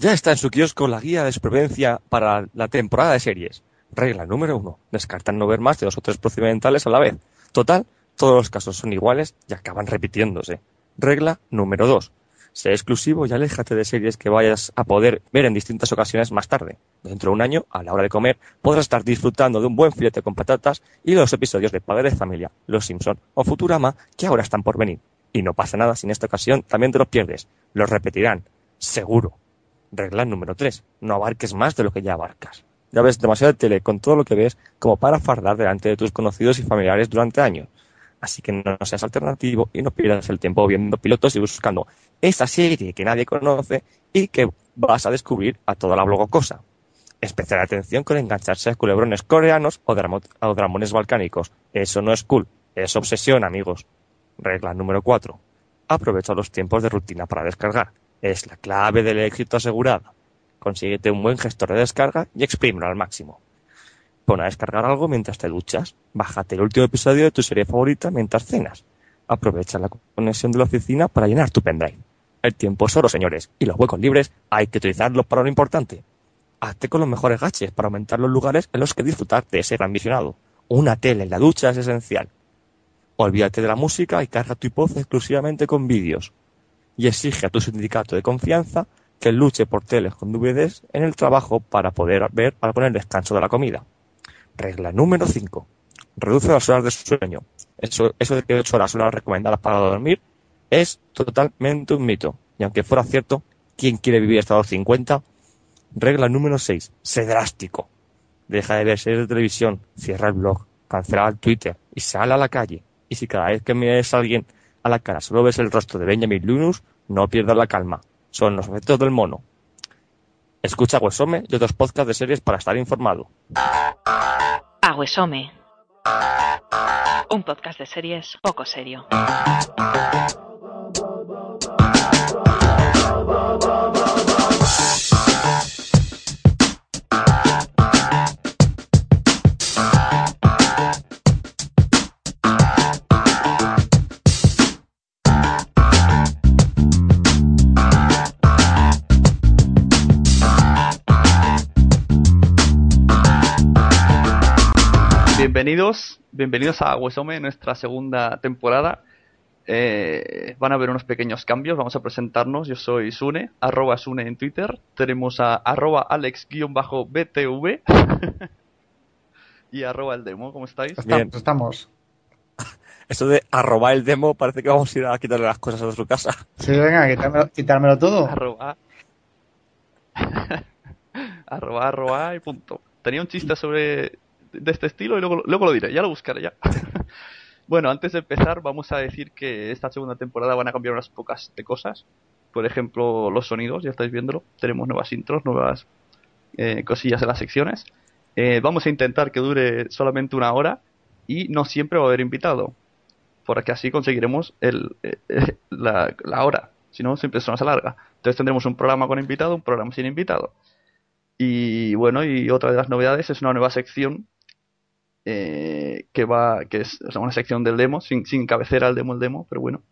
Ya está en su kiosco la guía de supervivencia para la temporada de series. Regla número uno. Descartar no ver más de dos o tres procedimentales a la vez. Total, todos los casos son iguales y acaban repitiéndose. Regla número dos. Sé exclusivo y aléjate de series que vayas a poder ver en distintas ocasiones más tarde. Dentro de un año, a la hora de comer, podrás estar disfrutando de un buen filete con patatas y los episodios de Padre de Familia, Los Simpson o Futurama que ahora están por venir. Y no pasa nada si en esta ocasión también te los pierdes. Los repetirán. Seguro. Regla número 3. No abarques más de lo que ya abarcas. Ya ves demasiada tele con todo lo que ves como para fardar delante de tus conocidos y familiares durante años. Así que no seas alternativo y no pierdas el tiempo viendo pilotos y buscando esa serie que nadie conoce y que vas a descubrir a toda la blogocosa. Especial atención con engancharse a culebrones coreanos o, dramones balcánicos. Eso no es cool, es obsesión, amigos. Regla número 4. Aprovecha los tiempos de rutina para descargar. Es la clave del éxito asegurado. Consíguete un buen gestor de descarga y exprímelo al máximo. Pon a descargar algo mientras te duchas. Bájate el último episodio de tu serie favorita mientras cenas. Aprovecha la conexión de la oficina para llenar tu pendrive. El tiempo es oro, señores, y los huecos libres hay que utilizarlos para lo importante. Hazte con los mejores gaches para aumentar los lugares en los que disfrutar de ese gran visionado. Una tele en la ducha es esencial. Olvídate de la música y carga tu iPod exclusivamente con vídeos. Y exige a tu sindicato de confianza que luche por teles con DVDs en el trabajo para poder ver para poner descanso de la comida. Regla número 5. Reduce las horas de sueño. Eso, eso de que 8 horas son las recomendadas para dormir es totalmente un mito. Y aunque fuera cierto, ¿quién quiere vivir hasta los 50? Regla número 6. Sé drástico. Deja de ver series de televisión, cierra el blog, cancela el Twitter y sale a la calle. Y si cada vez que mires a alguien a la cara solo ves el rostro de Benjamin Linus, no pierdas la calma. Son los efectos del mono. Escucha Huesome y otros podcasts de series para estar informado. Aguesome. Un podcast de series poco serio. Bienvenidos, bienvenidos a Huesome, nuestra segunda temporada. Eh, van a haber unos pequeños cambios, vamos a presentarnos. Yo soy Sune, arroba Sune en Twitter. Tenemos a arroba Alex-BTV y arroba el demo. ¿Cómo estáis? Bien. Estamos. Eso de arroba el demo parece que vamos a ir a quitarle las cosas a su casa. Sí, venga, quitármelo, quitármelo todo. Arroba. arroba, arroba y punto. Tenía un chiste sobre de este estilo y luego, luego lo diré, ya lo buscaré ya. bueno, antes de empezar vamos a decir que esta segunda temporada van a cambiar unas pocas de cosas. Por ejemplo, los sonidos, ya estáis viéndolo. Tenemos nuevas intros, nuevas eh, cosillas en las secciones. Eh, vamos a intentar que dure solamente una hora y no siempre va a haber invitado. Porque así conseguiremos el, eh, la, la hora. Si no, siempre se nos alarga. Entonces tendremos un programa con invitado, un programa sin invitado. Y bueno, y otra de las novedades es una nueva sección eh, que va, que es una sección del demo, sin, sin cabecera al demo, el demo, pero bueno.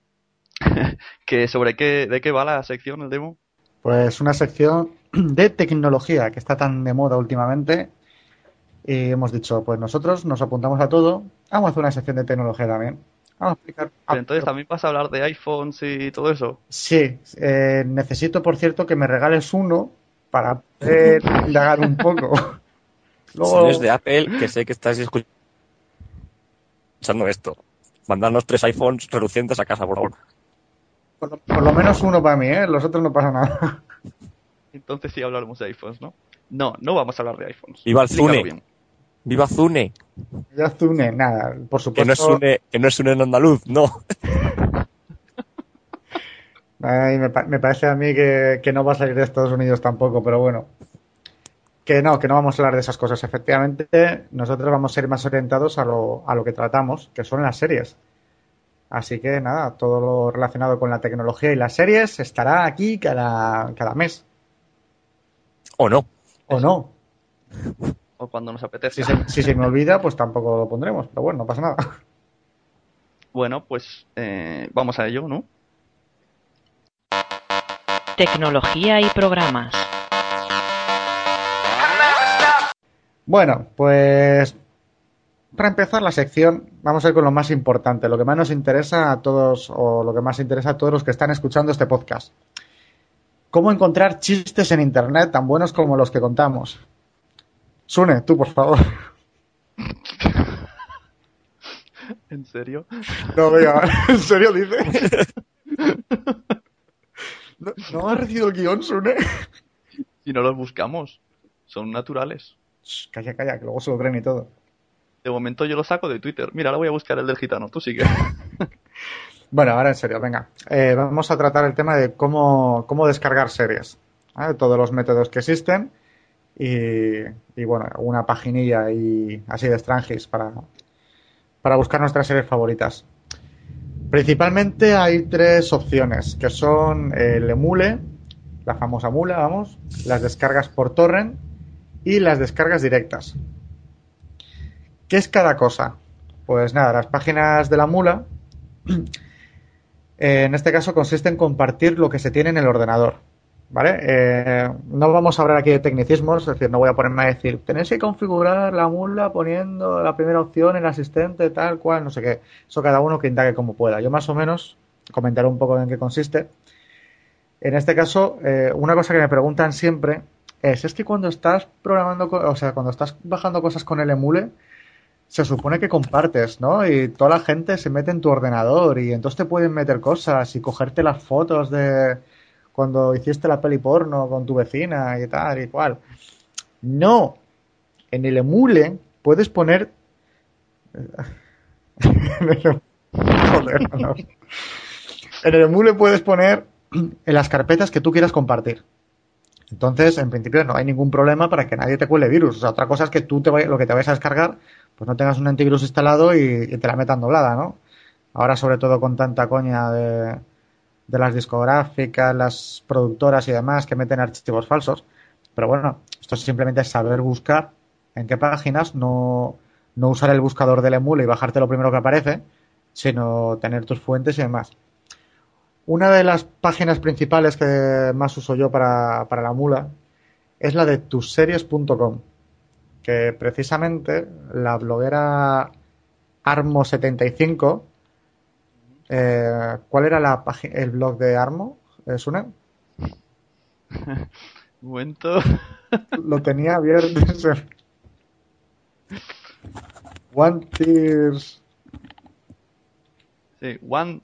que sobre qué, de qué va la sección, el demo. Pues una sección de tecnología que está tan de moda últimamente. Y hemos dicho, pues nosotros nos apuntamos a todo. Vamos a hacer una sección de tecnología también. Vamos a explicar. Pero entonces también vas a hablar de iPhones y todo eso. Sí, eh, necesito, por cierto, que me regales uno para poder indagar un poco. Luego... Señores de Apple, que sé que estáis escuchando esto. Mandarnos tres iPhones relucientes a casa, por favor. Por lo, por lo menos uno para mí, ¿eh? Los otros no pasa nada. Entonces sí hablaremos de iPhones, ¿no? No, no vamos a hablar de iPhones. ¡Viva el Zune! bien. ¡Viva Zune! Ya Zune, nada, por Que no es supuesto. Zune, que no es Zune en andaluz, no. Ay, me, pa- me parece a mí que, que no va a salir de Estados Unidos tampoco, pero bueno. Que no, que no vamos a hablar de esas cosas. Efectivamente, nosotros vamos a ir más orientados a lo, a lo que tratamos, que son las series. Así que nada, todo lo relacionado con la tecnología y las series estará aquí cada, cada mes. O no. O no. O cuando nos apetece. Si se, si se me olvida, pues tampoco lo pondremos. Pero bueno, no pasa nada. Bueno, pues eh, vamos a ello, ¿no? Tecnología y programas. Bueno, pues para empezar la sección, vamos a ir con lo más importante, lo que más nos interesa a todos, o lo que más interesa a todos los que están escuchando este podcast. ¿Cómo encontrar chistes en internet tan buenos como los que contamos? Sune, tú, por favor. ¿En serio? No, venga, ¿en serio dice? ¿No, ¿no has recibido el guion, Sune? Si no los buscamos, son naturales. Shh, Calla, calla, que luego se lo creen y todo. De momento yo lo saco de Twitter. Mira, ahora voy a buscar el del gitano. Tú sigue. Bueno, ahora en serio, venga. Eh, vamos a tratar el tema de cómo, cómo descargar series. ¿vale? Todos los métodos que existen. Y, y, bueno, una paginilla y así de Strangis para, para buscar nuestras series favoritas. Principalmente hay tres opciones, que son el emule, la famosa mula, vamos, las descargas por torrent y las descargas directas. ¿Qué es cada cosa? Pues nada, las páginas de la mula eh, en este caso consiste en compartir lo que se tiene en el ordenador. ¿Vale? Eh, no vamos a hablar aquí de tecnicismos, es decir, no voy a ponerme a decir, tenéis que configurar la mula poniendo la primera opción, el asistente, tal cual, no sé qué. Eso cada uno que indague como pueda. Yo más o menos comentaré un poco en qué consiste. En este caso, eh, una cosa que me preguntan siempre es, es que cuando estás programando, o sea, cuando estás bajando cosas con el emule, se supone que compartes, ¿no? Y toda la gente se mete en tu ordenador y entonces te pueden meter cosas y cogerte las fotos de cuando hiciste la peli porno con tu vecina y tal y cual. No. En el emule puedes poner... Joder, no. En el emule puedes poner en las carpetas que tú quieras compartir. Entonces, en principio, no hay ningún problema para que nadie te cuele virus. O sea, otra cosa es que tú te vay- lo que te vayas a descargar, pues no tengas un antivirus instalado y, te la metan doblada, ¿no? Ahora, sobre todo con tanta coña de, de las discográficas, las productoras y demás que meten archivos falsos. Pero bueno, esto simplemente es saber buscar en qué páginas, no, no usar el buscador del emule y bajarte lo primero que aparece, sino tener tus fuentes y demás. Una de las páginas principales que más uso yo para, para la mula es la de tusseries.com, que precisamente la bloguera Armo75, eh, ¿cuál era la página, el blog de Armo? ¿Es una? Un momento. Lo tenía abierto. One Tears. Sí, 100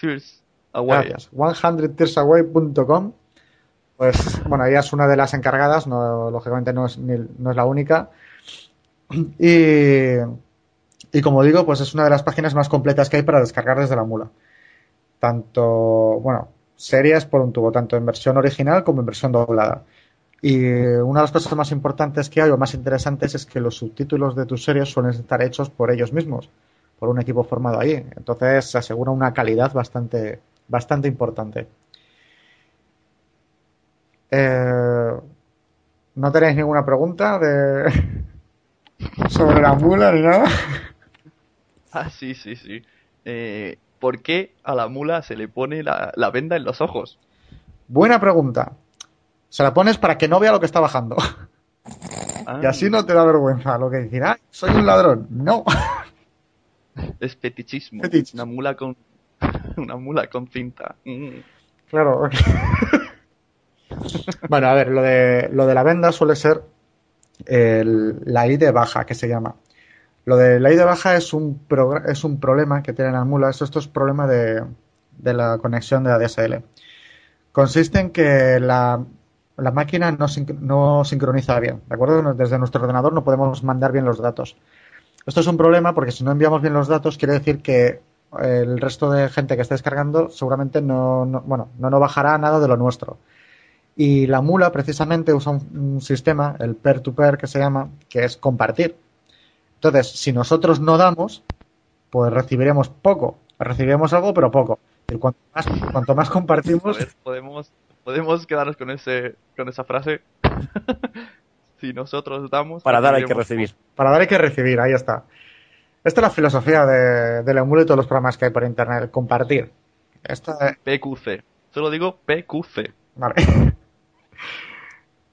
Tears Away. Gracias. 100tearsaway.com. Pues bueno, ella es una de las encargadas, no, lógicamente no es, ni- no es la única. Y, y como digo, pues es una de las páginas más completas que hay para descargar desde la mula. Tanto, bueno, series por un tubo, tanto en versión original como en versión doblada. Y una de las cosas más importantes que hay o más interesantes es que los subtítulos de tus series suelen estar hechos por ellos mismos, por un equipo formado ahí. Entonces se asegura una calidad bastante, bastante importante. Eh, ¿No tenéis ninguna pregunta de... sobre la mula ni nada? Ah, sí, sí, sí. Eh, ¿Por qué a la mula se le pone la, la venda en los ojos? Buena pregunta. Se la pones para que no vea lo que está bajando. Ah, Y así no te da vergüenza lo que decir, ¡ay, soy un ladrón! No. Es fetichismo. Fetich. Una mula con. Una mula con cinta. Mm. Claro. bueno, a ver, lo de, lo de la venda suele ser el- la I baja, que se llama. Lo de la I baja es un, es un problema que tienen las mulas. Esto es problema de, de la conexión de ADSL. Consiste en que la, la máquina no, no sincroniza bien. ¿De acuerdo? Desde nuestro ordenador no podemos mandar bien los datos. Esto es un problema porque si no enviamos bien los datos quiere decir que el resto de gente que esté descargando seguramente no, no- bueno, no nos bajará nada de lo nuestro. Y la mula precisamente usa un, un sistema, el peer-to-peer que se llama, que es compartir. Entonces, si nosotros no damos, pues recibiremos poco. Recibiremos algo, pero poco. Y cuanto más, cuanto más compartimos, ver, podemos, podemos quedarnos con ese, con esa frase. si nosotros damos. Para dar hay que recibir. para dar hay que recibir, ahí está. Esta es la filosofía de, del Emule y todos los programas que hay por internet, el compartir. Esta, PQC. Solo digo PQC. Vale.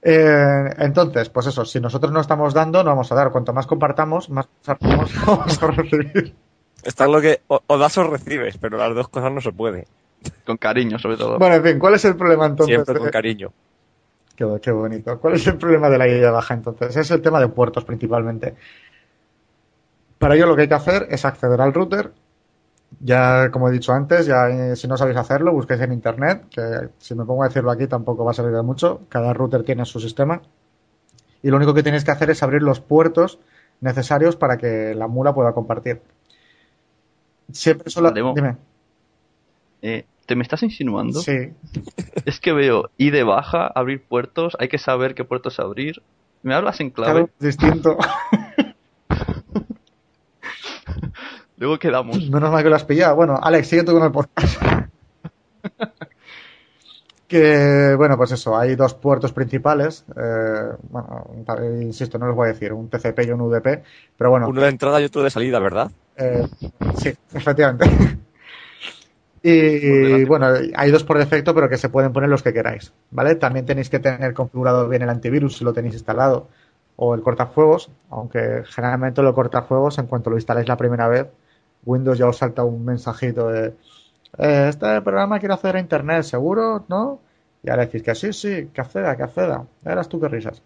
Eh, entonces, pues eso, si nosotros no estamos dando, no vamos a dar. Cuanto más compartamos, más vamos, vamos a recibir. Está lo que o, o das o recibes, pero las dos cosas no se puede. Con cariño, sobre todo. Bueno, en fin, ¿cuál es el problema entonces? Siempre con cariño. Qué, qué bonito. ¿Cuál es el problema de la idea baja entonces? Es el tema de puertos principalmente. Para ello lo que hay que hacer es acceder al router. Ya, como he dicho antes, ya eh, si no sabéis hacerlo, busquéis en internet, que si me pongo a decirlo aquí tampoco va a servir de mucho. Cada router tiene su sistema. Y lo único que tenéis que hacer es abrir los puertos necesarios para que la mula pueda compartir. Siempre solo... Dime. Eh, ¿Te me estás insinuando? Sí. Es que veo I de baja, abrir puertos, hay que saber qué puertos abrir. ¿Me hablas en Claro, clave? es distinto. Luego quedamos. Menos mal que lo has pillado. Bueno, Alex, sigue tú con el podcast. que, bueno, pues eso, hay dos puertos principales. eh, bueno, insisto, no les voy a decir, un TCP y un UDP, pero bueno, Uno de entrada y otro de salida, ¿verdad? eh, sí, efectivamente. y bueno, hay dos por defecto, pero que se pueden poner los que queráis, ¿vale? También tenéis que tener configurado bien el antivirus si lo tenéis instalado o el cortafuegos, aunque generalmente lo cortafuegos, en cuanto lo instaláis la primera vez, Windows ya os salta un mensajito de eh, este programa quiere acceder a internet, ¿seguro? ¿No? Y ahora decís que sí, sí, que acceda, que acceda. Eras tú que risas.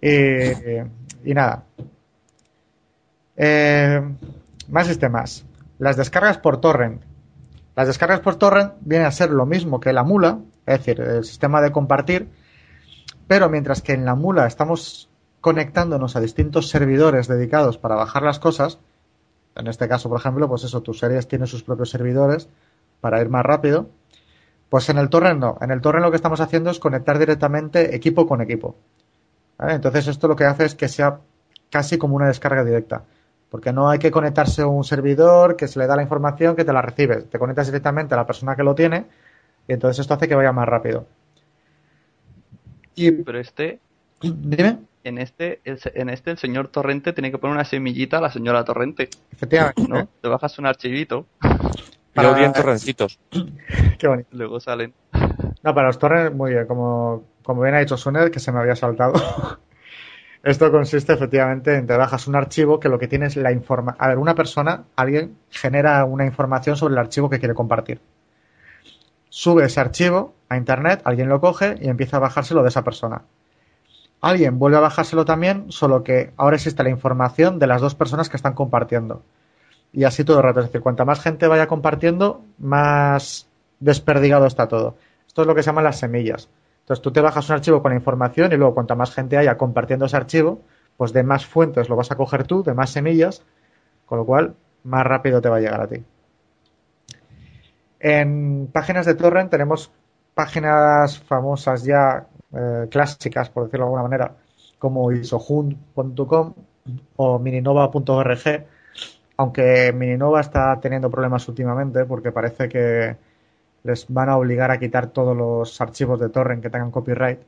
Y, y nada. Eh, más sistemas. Las descargas por torrent. Las descargas por torrent viene a ser lo mismo que la mula, es decir, el sistema de compartir, pero mientras que en la mula estamos conectándonos a distintos servidores dedicados para bajar las cosas, en este caso, por ejemplo, pues eso, tus series tienen sus propios servidores para ir más rápido. Pues en el torrent no. En el torrent lo que estamos haciendo es conectar directamente equipo con equipo. Entonces esto lo que hace es que sea casi como una descarga directa. Porque no hay que conectarse a un servidor que se le da la información que te la recibes. Te conectas directamente a la persona que lo tiene y entonces esto hace que vaya más rápido. Y Pero este, dime, en este, el, en este el señor Torrente tiene que poner una semillita a la señora Torrente, efectivamente, ¿no? Te bajas un archivito, Para- odio en torrencitos. qué bonito. luego salen. No, para los torrents, muy bien, como, como bien ha dicho Suner, que se me había saltado. Esto consiste efectivamente en te bajas un archivo que lo que tiene es la información. A ver, una persona, alguien, genera una información sobre el archivo que quiere compartir. Sube ese archivo a internet, alguien lo coge y empieza a bajárselo de esa persona. Alguien vuelve a bajárselo también, solo que ahora existe la información de las dos personas que están compartiendo. Y así todo el rato. Es decir, cuanta más gente vaya compartiendo, más desperdigado está todo. Esto es lo que se llaman las semillas. Entonces tú te bajas un archivo con la información y luego cuanta más gente haya compartiendo ese archivo, pues de más fuentes lo vas a coger tú, de más semillas, con lo cual más rápido te va a llegar a ti. En páginas de torrent tenemos páginas famosas ya, eh, clásicas, por decirlo de alguna manera, como isohunt.com o mininova.org, aunque Mininova está teniendo problemas últimamente porque parece que les van a obligar a quitar todos los archivos de torrent que tengan copyright.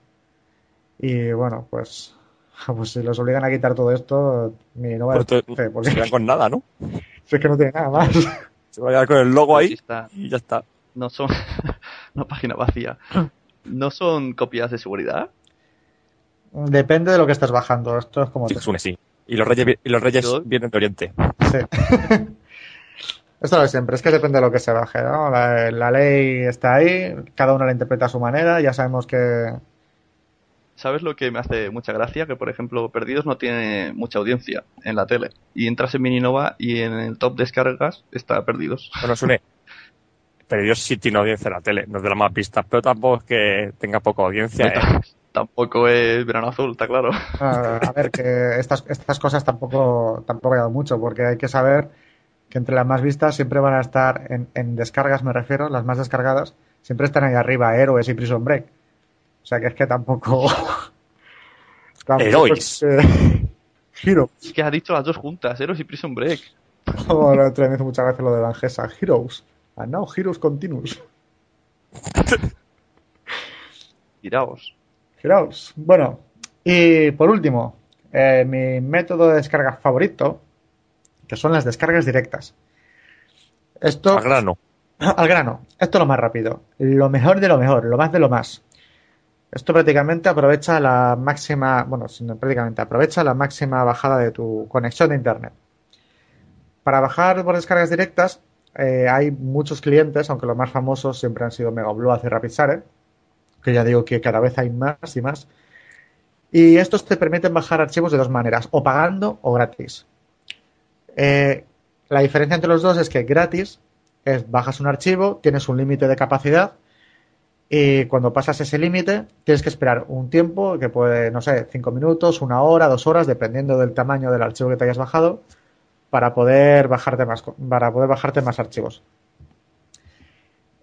Y bueno, pues, pues si los obligan a quitar todo esto, Mininova te- porque se quedan con nada, ¿no? si es que no tiene nada más. Se va a quedar con el logo Pues sí ahí está- y ya está. no son una página vacía. ¿No son copias de seguridad? Depende de lo que estés bajando. Esto es como Sí, te- Sune, sí. Y los reyes, y los reyes vienen de Oriente. Sí. Esto lo de siempre, es que depende de lo que se baje, ¿no? La, la ley está ahí, cada uno la interpreta a su manera, ya sabemos que... ¿Sabes lo que me hace mucha gracia? Que, por ejemplo, Perdidos no tiene mucha audiencia en la tele. Y entras en Mininova y en el top descargas está Perdidos. Bueno, Sune. Pero Dios sí tiene audiencia en la tele, no es de las más vistas, pero tampoco es que tenga poca audiencia. ¿eh? Tampoco es Verano Azul, está claro. A, a ver, que estas, estas cosas tampoco, tampoco he dado mucho, porque hay que saber que entre las más vistas siempre van a estar en, en descargas, me refiero, las más descargadas, siempre están ahí arriba, Héroes y Prison Break. O sea que es que tampoco. tampoco Heroes. es que- Hero. Es que has dicho las dos juntas, Heroes y Prison Break. Hizo muchas veces lo de Langesa. Heroes. And now Heroes Continuous. Tiraos. Heroes. Bueno, y por último, eh, mi método de descarga favorito, que son las descargas directas. Esto. Al grano. Al grano. Esto es lo más rápido. Lo mejor de lo mejor, lo más de lo más. Esto prácticamente aprovecha la máxima, bueno, sino prácticamente aprovecha la máxima bajada de tu conexión de internet. Para bajar por descargas directas, eh, hay muchos clientes, aunque los más famosos siempre han sido Megabload y RapidShare, que ya digo que cada vez hay más y más. Y estos te permiten bajar archivos de dos maneras, o pagando o gratis. Eh, la diferencia entre los dos es que gratis es bajas un archivo, tienes un límite de capacidad y cuando pasas ese límite tienes que esperar un tiempo que puede, no sé, cinco minutos, una hora, dos horas, dependiendo del tamaño del archivo que te hayas bajado, para poder bajarte más, para poder bajarte más archivos.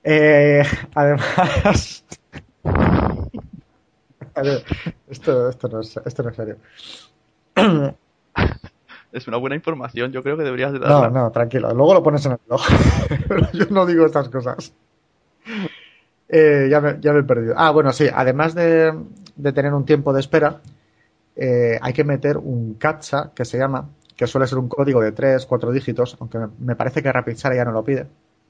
Eh, además, esto, esto, no es, esto no es serio. Es una buena información, yo creo que deberías de No, darla. no, tranquilo. Luego lo pones en el blog. Pero yo no digo estas cosas. Eh, ya, me, ya me he perdido. Ah, bueno, sí. Además de, de tener un tiempo de espera, eh, hay que meter un CAPTCHA, que se llama, que suele ser un código de 3, 4 dígitos, aunque me, parece que RapidShare ya no lo pide.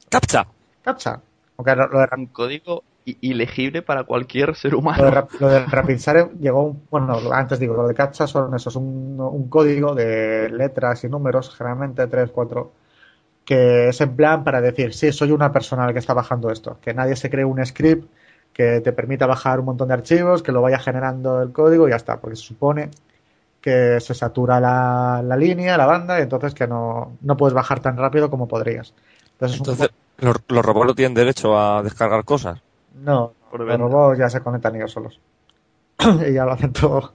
¡Captcha! CAPTCHA. Aunque lo, lo de, Un código ilegible para cualquier ser lo de, humano. Lo de RapidShare llegó, un- bueno, antes digo, lo de CAPTCHA son esos, un, un código de letras y números, generalmente 3, 4, que es en plan para decir, sí, soy una persona la que está bajando esto, que nadie se cree un script que te permita bajar un montón de archivos, que lo vaya generando el código y ya está, porque se supone que se satura la, la línea, la banda, y entonces que no, no puedes bajar tan rápido como podrías. Entonces, los, los robots no tienen derecho a descargar cosas. no, Por los robots ya se conectan ellos solos. y ya lo hacen todo.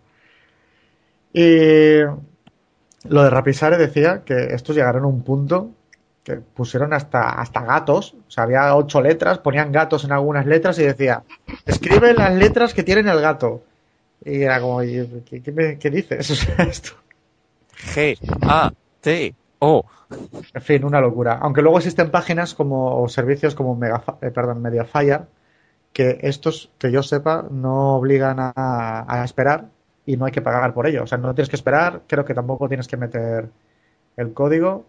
Y lo de Rapisare decía que estos llegaron a un punto que pusieron hasta, hasta gatos. O sea, había ocho letras, ponían gatos en algunas letras y decía, escribe las letras que tienen el gato. Y era como, "¿Y ¿qué, qué me- qué dices? O sea, esto. G, A, T, O. En fin, una locura. Aunque luego existen páginas como o servicios como Mega, eh, perdón, Mediafire que estos, que yo sepa, no obligan a, a esperar y no hay que pagar por ello. O sea, no tienes que esperar, creo que tampoco tienes que meter el código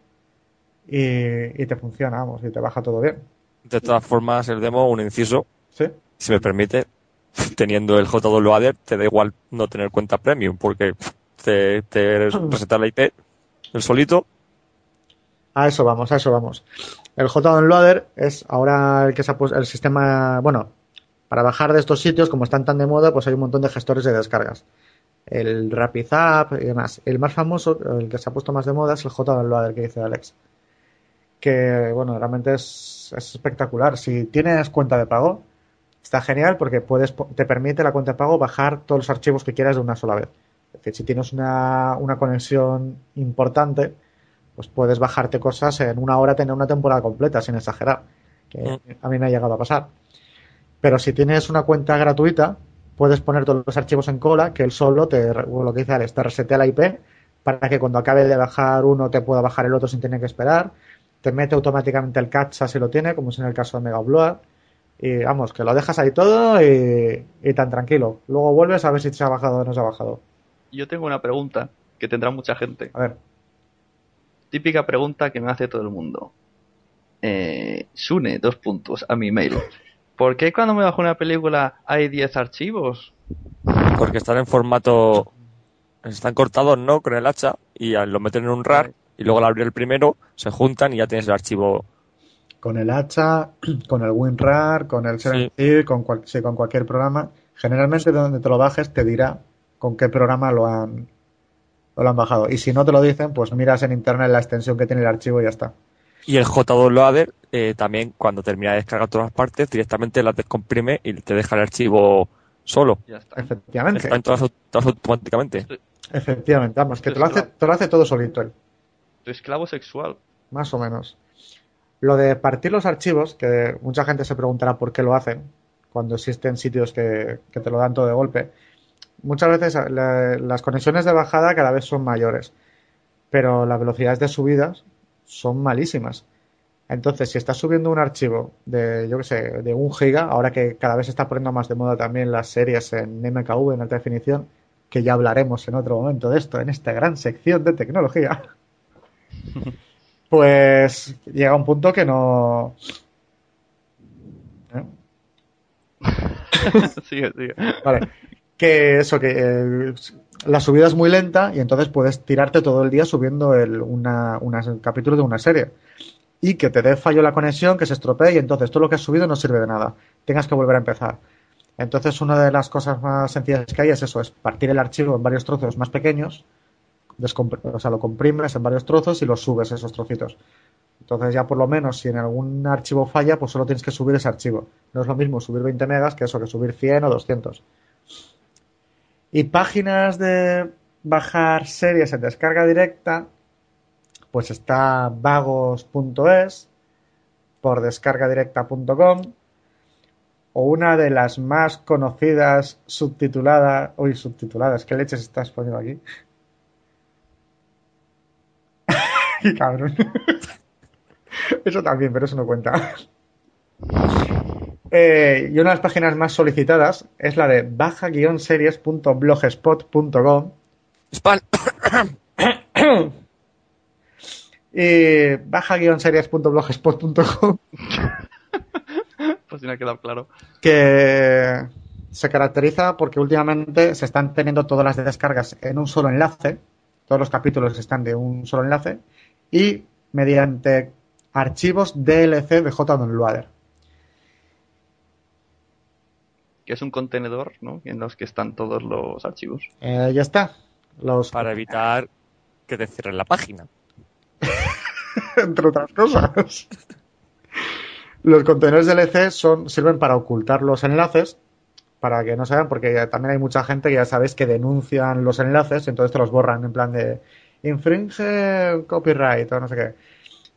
y, y te funciona, vamos, y te baja todo bien. De todas formas, el demo, un inciso, ¿Sí? si me permite, teniendo el JWADER, te da igual no tener cuenta premium, porque te, te presenta la IP, el solito, A eso vamos, a eso vamos. El JDownloader es ahora el que se ha puesto el sistema, bueno, para bajar de estos sitios, como están tan de moda, pues hay un montón de gestores de descargas. El RapidZap y demás. El más famoso, el que se ha puesto más de moda, es el JDownloader que dice Alex. Que, bueno, realmente es, es espectacular. Si tienes cuenta de pago, está genial porque puedes, te permite la cuenta de pago bajar todos los archivos que quieras de una sola vez. Es decir, si tienes una, una conexión importante, pues puedes bajarte cosas en una hora, tener una temporada completa, sin exagerar. Que a mí me ha llegado a pasar. Pero si tienes una cuenta gratuita, puedes poner todos los archivos en cola, que él solo te, lo que dice Alex, te resetea la IP para que cuando acabe de bajar uno te pueda bajar el otro sin tener que esperar. Te mete automáticamente el cacha si lo tiene, como es en el caso de Mega Upload. Y vamos, que lo dejas ahí todo y, y tan tranquilo. Luego vuelves a ver si se ha bajado o no se ha bajado. Yo tengo una pregunta que tendrá mucha gente. A ver, Típica pregunta que me hace todo el mundo. Eh, Sune, dos puntos, a mi mail. ¿Por qué cuando me bajo una película hay 10 archivos? porque están en formato, están cortados, ¿no? Con el hacha, y lo meten en un RAR, y luego al abrir el primero, se juntan y ya tienes el archivo. Con el hacha, con el WinRAR, con el Serenity, con, cual- sí, con cualquier programa. Generalmente donde te lo bajes te dirá con qué programa lo han, lo han bajado. Y si no te lo dicen, pues miras en internet la extensión que tiene el archivo y ya está. Y el JWADER eh, también, cuando termina de descargar todas las partes, directamente las descomprime y te deja el archivo solo. Ya está. Efectivamente. Están todas automáticamente. Efectivamente. Vamos, que te lo hace, te lo hace todo solito él. Tu esclavo sexual. más o menos. Lo de partir los archivos, que mucha gente se preguntará por qué lo hacen, cuando existen sitios que, que te lo dan todo de golpe. Muchas veces la- las conexiones de bajada cada vez son mayores, pero las velocidades de subidas son malísimas. Entonces, si estás subiendo un archivo de, yo qué sé, de un giga, ahora que cada vez se está poniendo más de moda también las series en MKV, en alta definición, que ya hablaremos en otro momento de esto, en esta gran sección de tecnología, pues llega un punto que no... ¿Eh? sigue, sigue. Vale. Que eso, que eh, la subida es muy lenta y entonces puedes tirarte todo el día subiendo el, una, una- un capítulo de una serie. Y que te dé fallo la conexión, que se estropee y entonces todo lo que has subido no sirve de nada. Tengas que volver a empezar. Entonces una de las cosas más sencillas que hay es eso, es partir el archivo en varios trozos más pequeños, o sea, lo comprimes en varios trozos y los subes esos trocitos. Entonces ya por lo menos si en algún archivo falla, pues solo tienes que subir ese archivo. No es lo mismo subir 20 megas que eso, que subir 100 o 200. Y páginas de bajar series en descarga directa, pues está vagos.es, por descargadirecta.com, o una de las más conocidas subtituladas, uy, subtituladas, ¿qué leches estás poniendo aquí? Cabrón. Eso también, pero eso no cuenta. Eh, y una de las páginas más solicitadas es la de baja-series.blogspot.com y baja-series.blogspot.com Pues tiene que claro. que se caracteriza porque últimamente se están teniendo todas las descargas en un solo enlace, todos los capítulos están de un solo enlace y mediante archivos DLC de JDownloader. Que es un contenedor, ¿no? En los que están todos los archivos. Eh, ya está. Los, Para evitar que te cierren la página. entre otras cosas. Los contenedores DLC son, sirven para ocultar los enlaces, para que no se vean, porque ya- también hay mucha gente que ya sabéis que denuncian los enlaces, entonces te los borran en plan de infringe copyright o no sé qué.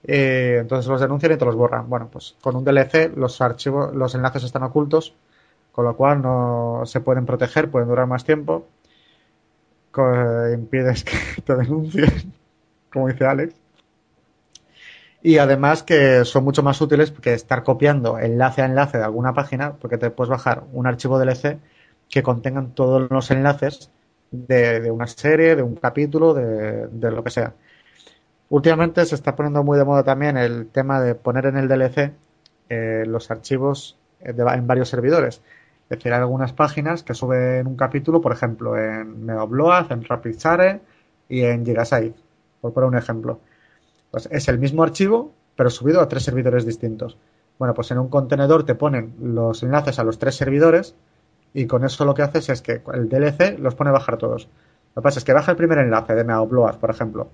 Eh, entonces los denuncian y te los borran. Bueno, pues con un DLC los archivos, los enlaces están ocultos, con lo cual no se pueden proteger, pueden durar más tiempo. Co- impides que te denuncien, como dice Alex. Y además que son mucho más útiles que estar copiando enlace a enlace de alguna página, porque te puedes bajar un archivo DLC que contengan todos los enlaces de, una serie, de un capítulo, de, lo que sea. Últimamente se está poniendo muy de moda también el tema de poner en el DLC eh, los archivos eh, en varios servidores. Es decir, hay algunas páginas que suben un capítulo, por ejemplo, en Meobload, en RapidShare y en Gigasite, por poner un ejemplo. Pues es el mismo archivo, pero subido a tres servidores distintos. Bueno, pues en un contenedor te ponen los enlaces a los tres servidores y con eso lo que haces es que el DLC los pone a bajar todos. Lo que pasa es que baja el primer enlace de Meobload, por ejemplo.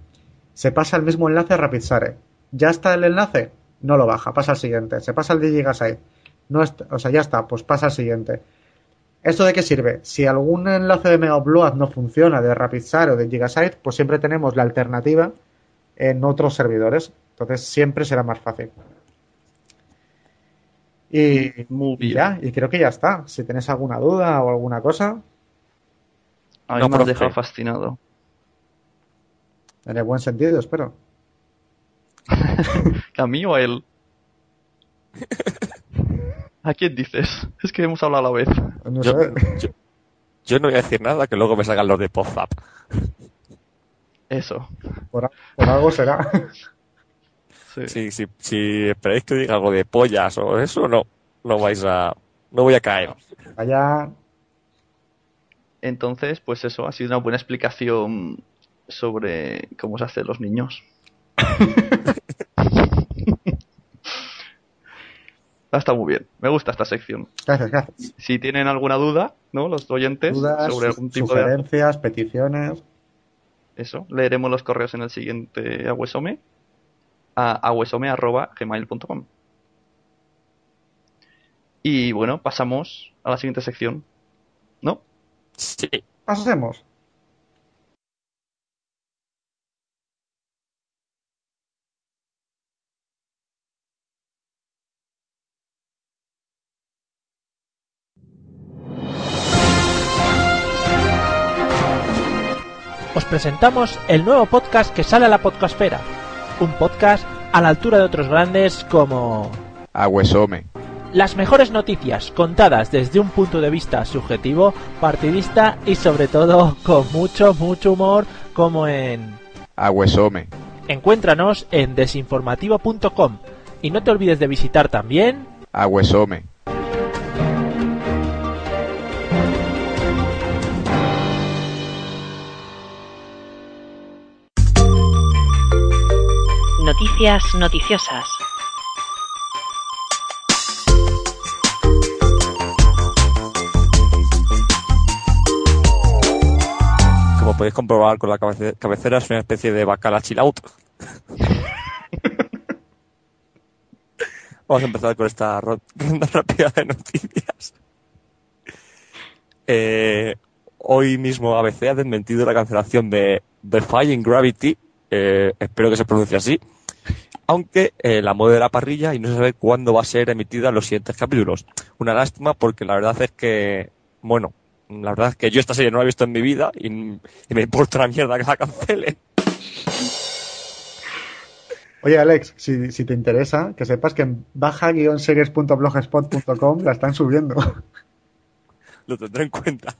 Se pasa el mismo enlace a RapidShare. ¿Ya está el enlace? No lo baja, pasa al siguiente. Se pasa al de Gigasite. No o sea, ya está, pues pasa al siguiente. ¿Esto de qué sirve? Si algún enlace de Meobload no funciona de RapidShare o de Gigasite, pues siempre tenemos la alternativa en otros servidores. Entonces siempre será más fácil. Y, Muy y bien. ya, y creo que ya está. Si tenéis alguna duda o alguna cosa, A mí No, me has dejado fascinado. en el buen sentido, espero. ¿A mí o a él? ¿A quién dices? Es que hemos hablado a la vez. No Yo, yo- yo no voy a decir nada que luego me salgan los de pop-up. Eso. Por, por algo será. Sí. Si, si, si esperáis que diga algo de pollas o eso, no. No vais a. No voy a caer. Allá, Entonces, pues eso, ha sido una buena explicación sobre cómo se hacen los niños. Ha estado muy bien. Me gusta esta sección. gracias, gracias. Si tienen alguna duda, ¿no? Los oyentes, Dudas, sobre algún tipo de sugerencias, peticiones. eso, leeremos los correos en el siguiente Aguesome a aguesome.gmail.com. Y bueno, pasamos a la siguiente sección. ¿No? Sí. Pasemos. os presentamos el nuevo podcast que sale a la podcastfera. Un podcast a la altura de otros grandes como... Agüesome. Las mejores noticias contadas desde un punto de vista subjetivo, partidista y sobre todo con mucho, mucho humor como en... Agüesome. Encuéntranos en desinformativo.com y no te olvides de visitar también... Agüesome. Noticias noticiosas. Como podéis comprobar con la cabece- cabecera, es una especie de bacala chill out. Vamos a empezar con esta ro- ronda rápida de noticias. Eh, hoy mismo ABC ha desmentido la cancelación de Defying Gravity, eh, espero que se pronuncie así, aunque eh, la mueve de la parrilla y no se sabe cuándo va a ser emitida los siguientes capítulos. Una lástima porque la verdad es que, bueno, la verdad es que yo esta serie no la he visto en mi vida y, y me importa una mierda que la cancelen. Oye, Alex, si, si te interesa, que sepas que en baja-series.blogspot.com la están subiendo. Lo tendré en cuenta.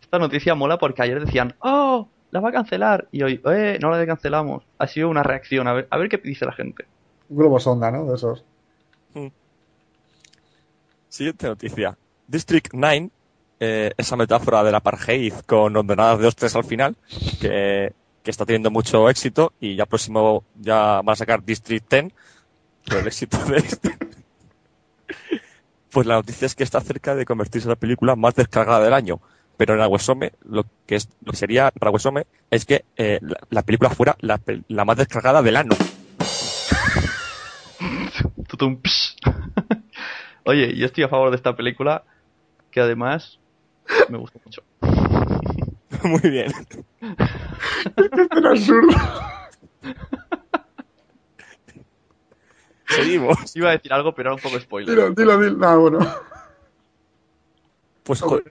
Esta noticia mola porque ayer decían, ¡Oh! La va a cancelar. Y hoy, ¡eh! No la cancelamos. Ha sido una reacción. A ver, a ver qué dice la gente. Globo sonda, ¿no? De esos. Siguiente noticia. District 9, eh, esa metáfora del apartheid con ordenadas de hostias al final, que, que está teniendo mucho éxito y ya próximo ya van a sacar District 10 por el éxito de este. Pues la noticia es que está cerca de convertirse en la película más descargada del año. Pero en Aguesome, lo que es, lo que sería para Aguesome es que eh, la, la película fuera la, la más descargada del psh. Oye, yo estoy a favor de esta película, que además me gusta mucho. Muy bien. Absurdo. Seguimos. Iba a decir algo, pero era un poco spoiler. Dilo, dilo, dilo. No, bueno. Pues jo-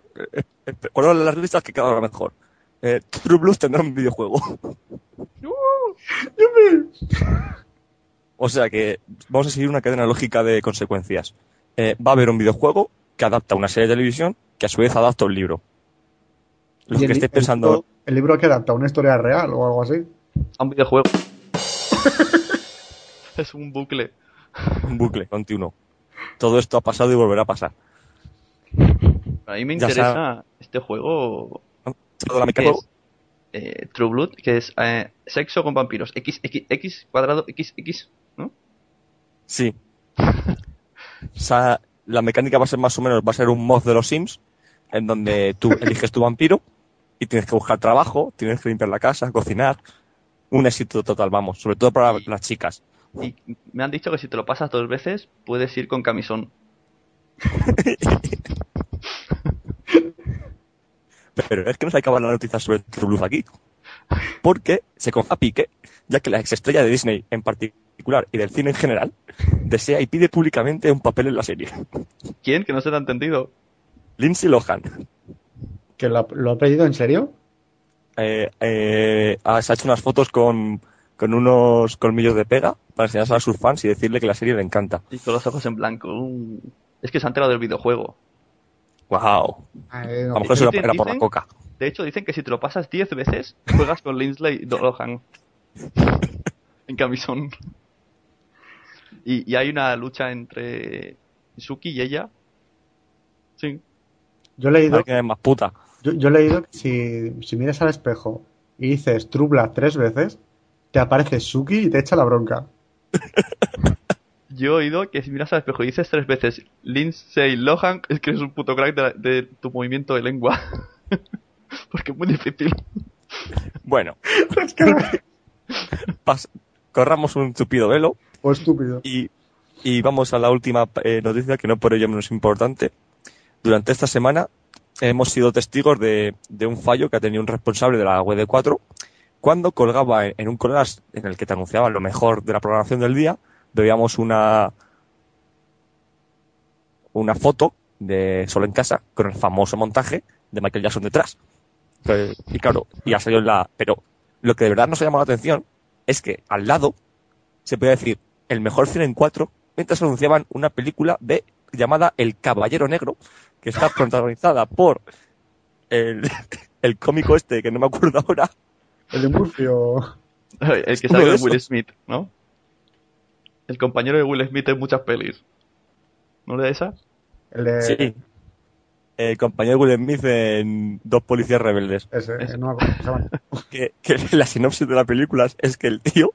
color las listas que vez mejor. Eh, True Blues tendrá un videojuego. o sea que vamos a seguir una cadena lógica de consecuencias. Eh, va a haber un videojuego que adapta una serie de televisión que a su vez adapta un libro. Lo Y que el- estéis el pensando, libro- El libro que adapta una historia real o algo así. A un videojuego. es un bucle. un bucle continuo. Todo esto ha pasado y volverá a pasar. A mí me interesa este juego que es eh, True Blood, que es eh, sexo con vampiros. X, X, X cuadrado, X, X, ¿no? Sí. O sea, la mecánica va a ser más o menos, va a ser un mod de los Sims, en donde tú eliges tu vampiro y tienes que buscar trabajo, tienes que limpiar la casa, cocinar. Un éxito total, vamos, sobre todo para las chicas. Y me han dicho que si te lo pasas dos veces, puedes ir con camisón. Pero es que no se acaba la noticia sobre True Blues aquí. Porque se confía a Pique, ya que la exestrella de Disney en particular y del cine en general, desea y pide públicamente un papel en la serie. ¿Quién? Que no se te ha entendido. Lindsay Lohan ¿Que lo, ha- lo ha pedido en serio? eh, eh, ha- se ha hecho unas fotos con, con unos colmillos de pega para enseñarse a sus fans y decirle que la serie le encanta. Y con los ojos en blanco. Uh. Es que se ha enterado del videojuego. ¡Wow! Ay, A no. lo mejor lo Dicen- era por la coca. De hecho, dicen que si te lo pasas 10 veces, juegas con Lindsay Lohan. en camisón. Y, y hay una lucha entre Suki y ella. Sí. Yo he leído, Hay que es más puta. yo, yo he leído que si, si miras al espejo y dices True Blood tres veces, te aparece Suki y te echa la bronca. Yo he oído que si miras al espejo y dices tres veces Lindsay Lohan, es que eres un puto crack de, la- de tu movimiento de lengua. Porque es muy difícil. Bueno, Es que pas- corramos un tupido velo o estúpido. y, y vamos a la última eh, noticia, que no por ello menos importante. Durante esta semana hemos sido testigos de, de un fallo que ha tenido un responsable de la web 4 cuando colgaba en, en un collage en el que te anunciaban lo mejor de la programación del día, veíamos una una foto de Solo en casa con el famoso montaje de Michael Jackson detrás. Y claro, y ha salido en la. Pero lo que de verdad nos ha llamado la atención es que al lado se puede decir el mejor cine en cuatro mientras anunciaban una película de llamada El Caballero Negro, que está protagonizada por el, el cómico este, que no me acuerdo ahora, El de Murphy o... El que sale de. Will Smith, ¿no? El compañero de Will Smith en muchas pelis. ¿No le da esa? El de... Sí. El compañero de Will Smith en Dos Policías Rebeldes. Ese, Ese. no. Que, que la sinopsis de la película es que el tío,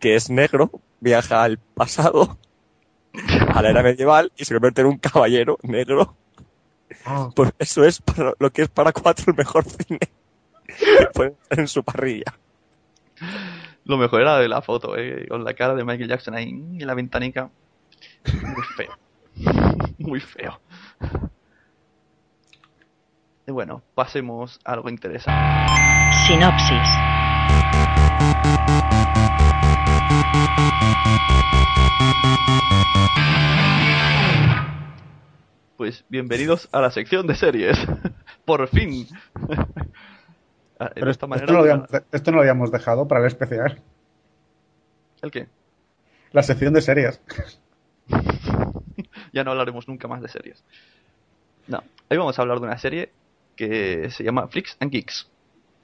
que es negro, viaja al pasado, a la era medieval, y se convierte en un caballero negro. Ah, Pues eso es para lo que es para cuatro el mejor cine que pueden hacer en su parrilla. Lo mejor era de la foto, ¿eh? Con la cara de Michael Jackson ahí en la ventanica. Muy feo. Muy feo. Y bueno, pasemos a algo interesante. Sinopsis. Pues bienvenidos a la sección de series. Por fin. Ah, de pero esta esto, manera. esto no lo habíamos, esto no lo habíamos dejado para el especial. ¿El qué? La sección de series. ya no hablaremos nunca más de series. No, hoy vamos a hablar de una serie que se llama Freaks and Geeks.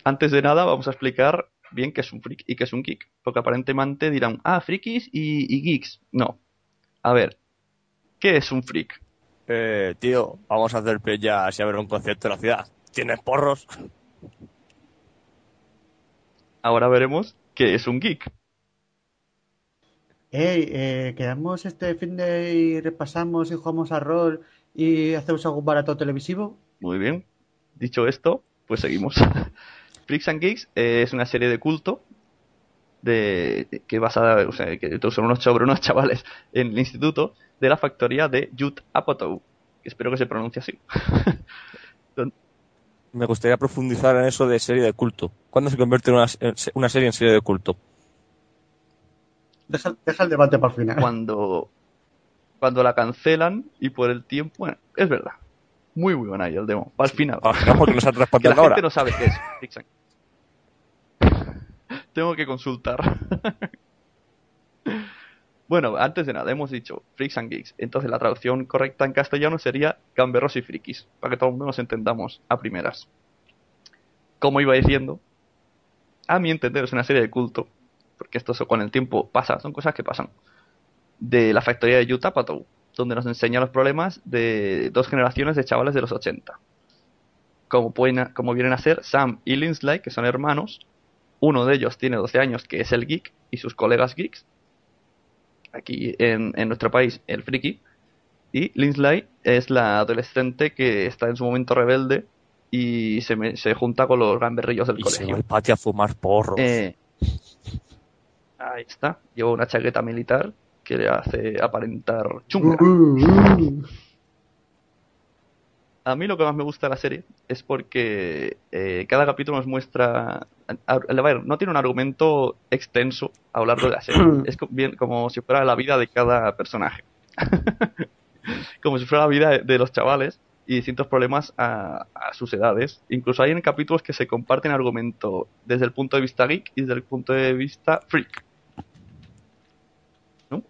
Antes de nada, vamos a explicar bien qué es un freak y qué es un geek. Porque aparentemente dirán, ah, frikis y, y geeks. No. A ver, ¿qué es un freak? Eh, tío, vamos a hacer ya si a ver un concierto de la ciudad. ¿Tienes porros? Ahora veremos qué es un geek. Hey, eh, quedamos este fin de y repasamos y jugamos a rol y hacemos algún barato televisivo. Muy bien. Dicho esto, pues seguimos. Freaks and Geeks eh, es una serie de culto de que basada, o sea, que son unos sobre unos chavales en el instituto de la factoría de Judd Apatow, que espero que se pronuncie así. Me gustaría profundizar en eso de serie de culto. ¿Cuándo se convierte una, en una serie en serie de culto? Deja, deja el debate para el final. Cuando cuando la cancelan y por el tiempo, bueno, es verdad. Muy muy buena ahí el demo. Al final. Digamos que nos han Que la gente no sabe qué es Tengo que consultar. bueno, antes de nada, hemos dicho Freaks and Geeks. Entonces la traducción correcta en castellano sería Gamberros y Frikis, para que todo el mundo nos entendamos a primeras. Como iba diciendo, a mi entender es una serie de culto, porque esto con el tiempo pasa, son cosas que pasan, de la factoría de Utah Patou, donde nos enseña los problemas de dos generaciones de chavales de los 80 como, pueden, como vienen a ser Sam y Linsley, que son hermanos. Uno de ellos tiene 12 años, que es el geek, y sus colegas geeks. Aquí en, en nuestro país, el friki. Y Linsley es la adolescente que está en su momento rebelde y se, me- se junta con los gamberrillos del Y se va colegio. al patio a fumar porros. Eh, ahí está. Lleva una chaqueta militar que le hace aparentar chunga. A mí lo que más me gusta de la serie es porque eh, cada capítulo nos muestra. a- a ver, no tiene un argumento extenso a lo largo de la serie. Es co- bien como si fuera la vida de cada personaje. como si fuera la vida de, de los chavales y distintos problemas a, a sus edades. Incluso hay en capítulos que se comparten argumento desde el punto de vista geek y desde el punto de vista freak. ¿No?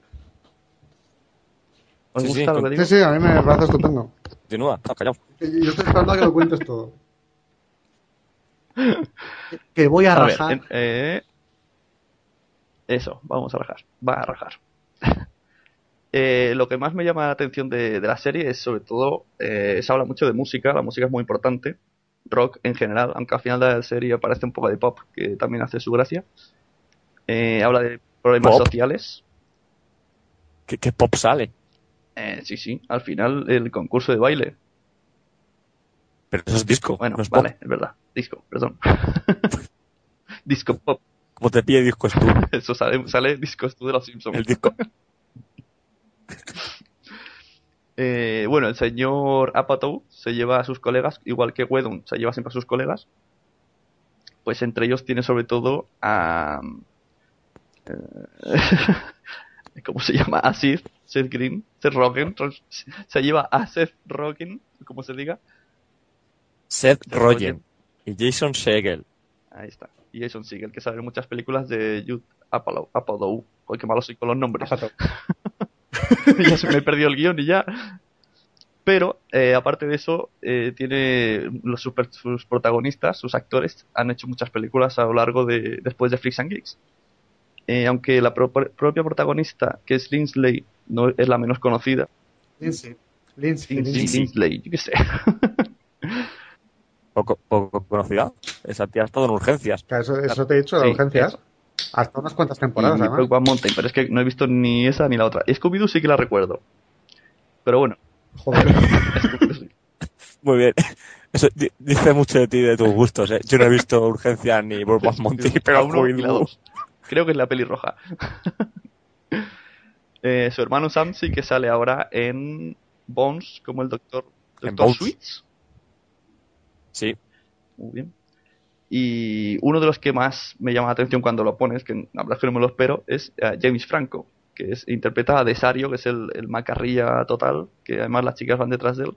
¿Os Sí, sí, gusta lo con- que digo? Sí, sí, a mí me parece estupendo. Continúa, está callado. Yo estoy esperando a que lo cuentes todo. Que voy a A ver, rajar. en- eh, eso, vamos a rajar. Va a rajar. Eh, lo que más me llama la atención de, de la serie es sobre todo, eh, se habla mucho de música, la música es muy importante, rock en general, aunque al final de la serie aparece un poco de pop, que también hace su gracia. Eh, habla de problemas ¿Pop? sociales. ¿Qué, qué pop sale? Eh, sí, sí, al final el concurso de baile. Pero eso es disco. Bueno, no es pop. vale, es verdad. Disco, perdón. Disco pop. Como te pide disco es tú. Eso sale, sale discos tú de los Simpsons. El disco. Eh, bueno, el señor Apatow se lleva a sus colegas, igual que Wedon se lleva siempre a sus colegas. Pues entre ellos tiene sobre todo a. eh, ¿Cómo se llama? A Seth, Green, Seth Rogen. Se lleva a Seth Rogen, como se diga. Seth Rogen. Y Jason Segel. Ahí está. Y Jason Segel, que sale en muchas películas de Jude Apatow. Apatow. Uy, qué malo soy con los nombres. ya se me he perdido el guion y ya. Pero, eh, aparte de eso, eh, tiene los super- sus protagonistas, sus actores, han hecho muchas películas a lo largo de, después de Freaks and Geeks. Eh, aunque la pro- propia protagonista, que es Linsley, no es la menos conocida. Lindsay. Lindsay. Lindsay, Lindsay. Linsley, yo qué sé. Poco, poco conocida. Esa tía ha estado en urgencias. Eso, eso te he dicho de Sí, urgencias. eso. Hasta unas cuantas Y temporadas, además. Mountain, pero es que no he visto ni esa ni la otra. Scooby-Doo sí que la recuerdo. Pero bueno, Joder. Muy bien. Eso di- dice mucho de ti y de tus gustos, ¿eh? Yo no he visto urgencias ni Bob Monty, pero uno y la Scooby-Doo. Creo que es la pelirroja. Eh, su hermano Sam sí que sale ahora en Bones como el doctor, doctor. Sweets. Sí. Muy bien. Y uno de los que más me llama la atención cuando lo pones, que la verdad es que no me lo espero, es eh, James Franco, que es interpreta a Desario, que es el, el macarrilla total, que además las chicas van detrás de él,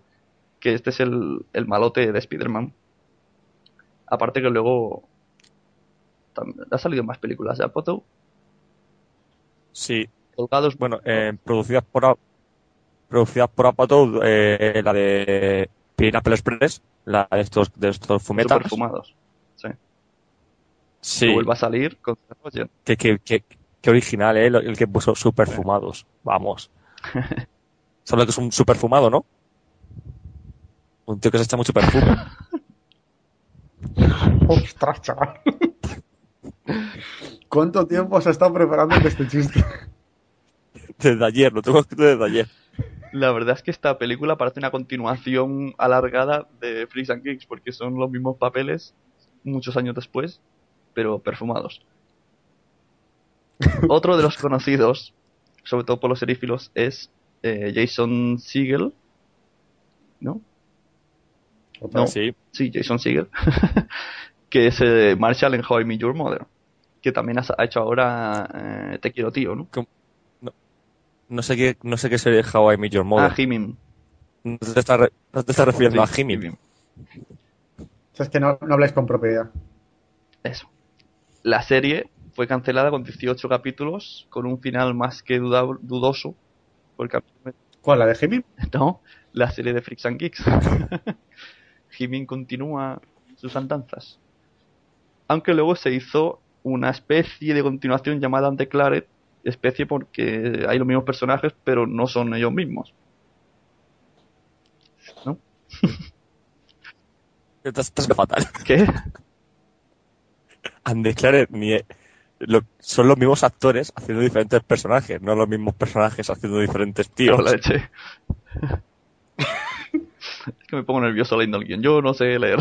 que este es el, el malote de Spider-Man. Aparte que luego ha salido más películas de Apatow, Sí. colgados. Bueno, eh, producidas por producidas por Apatow, eh, la de Pineapple Express, la de estos, de estos fumetas. super fumados. Sí. Sí. Que vuelva a salir con. Que, que, que, que original, ¿eh? El que puso super fumados. Vamos. Solo que es un super fumado, ¿no? Un tío que se echa mucho perfume. Ostras, chaval. ¿Cuánto tiempo se ha estado preparando este chiste? Desde ayer, lo tengo escrito desde ayer. La verdad es que esta película parece una continuación alargada de Freaks and Geeks, porque son los mismos papeles muchos años después, pero perfumados. Otro de los conocidos, sobre todo por los serífilos, es eh, Jason Segel. ¿No? No. Sí. Sí, Jason Segel. que es eh, Marshall en How I Met Your Mother. Que también has- ha hecho ahora eh, Te quiero tío, ¿no? No sé qué, no sé qué sería How I Met Your Mother. Ah, Jimin. no te estás, re- no te estás refiriendo Sí, a. Jimin. Sea, es que no, no habláis con propiedad. Eso. La serie fue cancelada con 18 capítulos, con un final más que dudoso. Porque, ¿Cuál? ¿La de Jimmy? no, la serie de Freaks and Geeks. Jimin continúa sus andanzas. Aunque luego se hizo una especie de continuación llamada Undeclared, especie porque hay los mismos personajes, pero no son ellos mismos. ¿No? Estás, estás fatal. ¿Qué? Undeclared ni e- lo- son los mismos actores haciendo diferentes personajes, no los mismos personajes haciendo diferentes tíos. La leche. es que me pongo nervioso leyendo el guion. Yo no sé leer.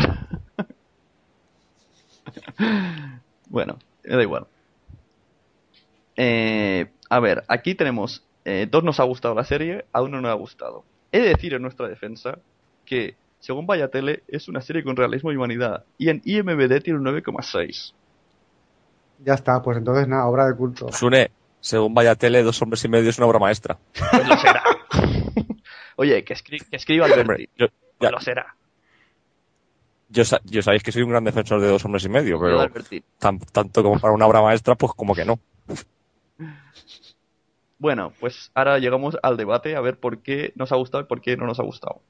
bueno, me da igual. Eh, a ver, aquí tenemos. eh, dos nos ha gustado la serie, a uno no le ha gustado. He de decir en nuestra defensa que, según Vaya Tele, es una serie con realismo y humanidad. Y en IMBD tiene un 9,6. Ya está, pues entonces nada, obra de culto. Sune, según vaya tele, dos hombres y medio es una obra maestra. Pues lo será. Oye, que, escri- que escriba Alberti. Hombre, yo, Pues ya- lo será. Yo, sa- yo sabéis que soy un gran defensor de dos hombres y medio, pero tan- tanto como para una obra maestra, pues como que no. Bueno, pues ahora llegamos al debate a ver por qué nos ha gustado y por qué no nos ha gustado.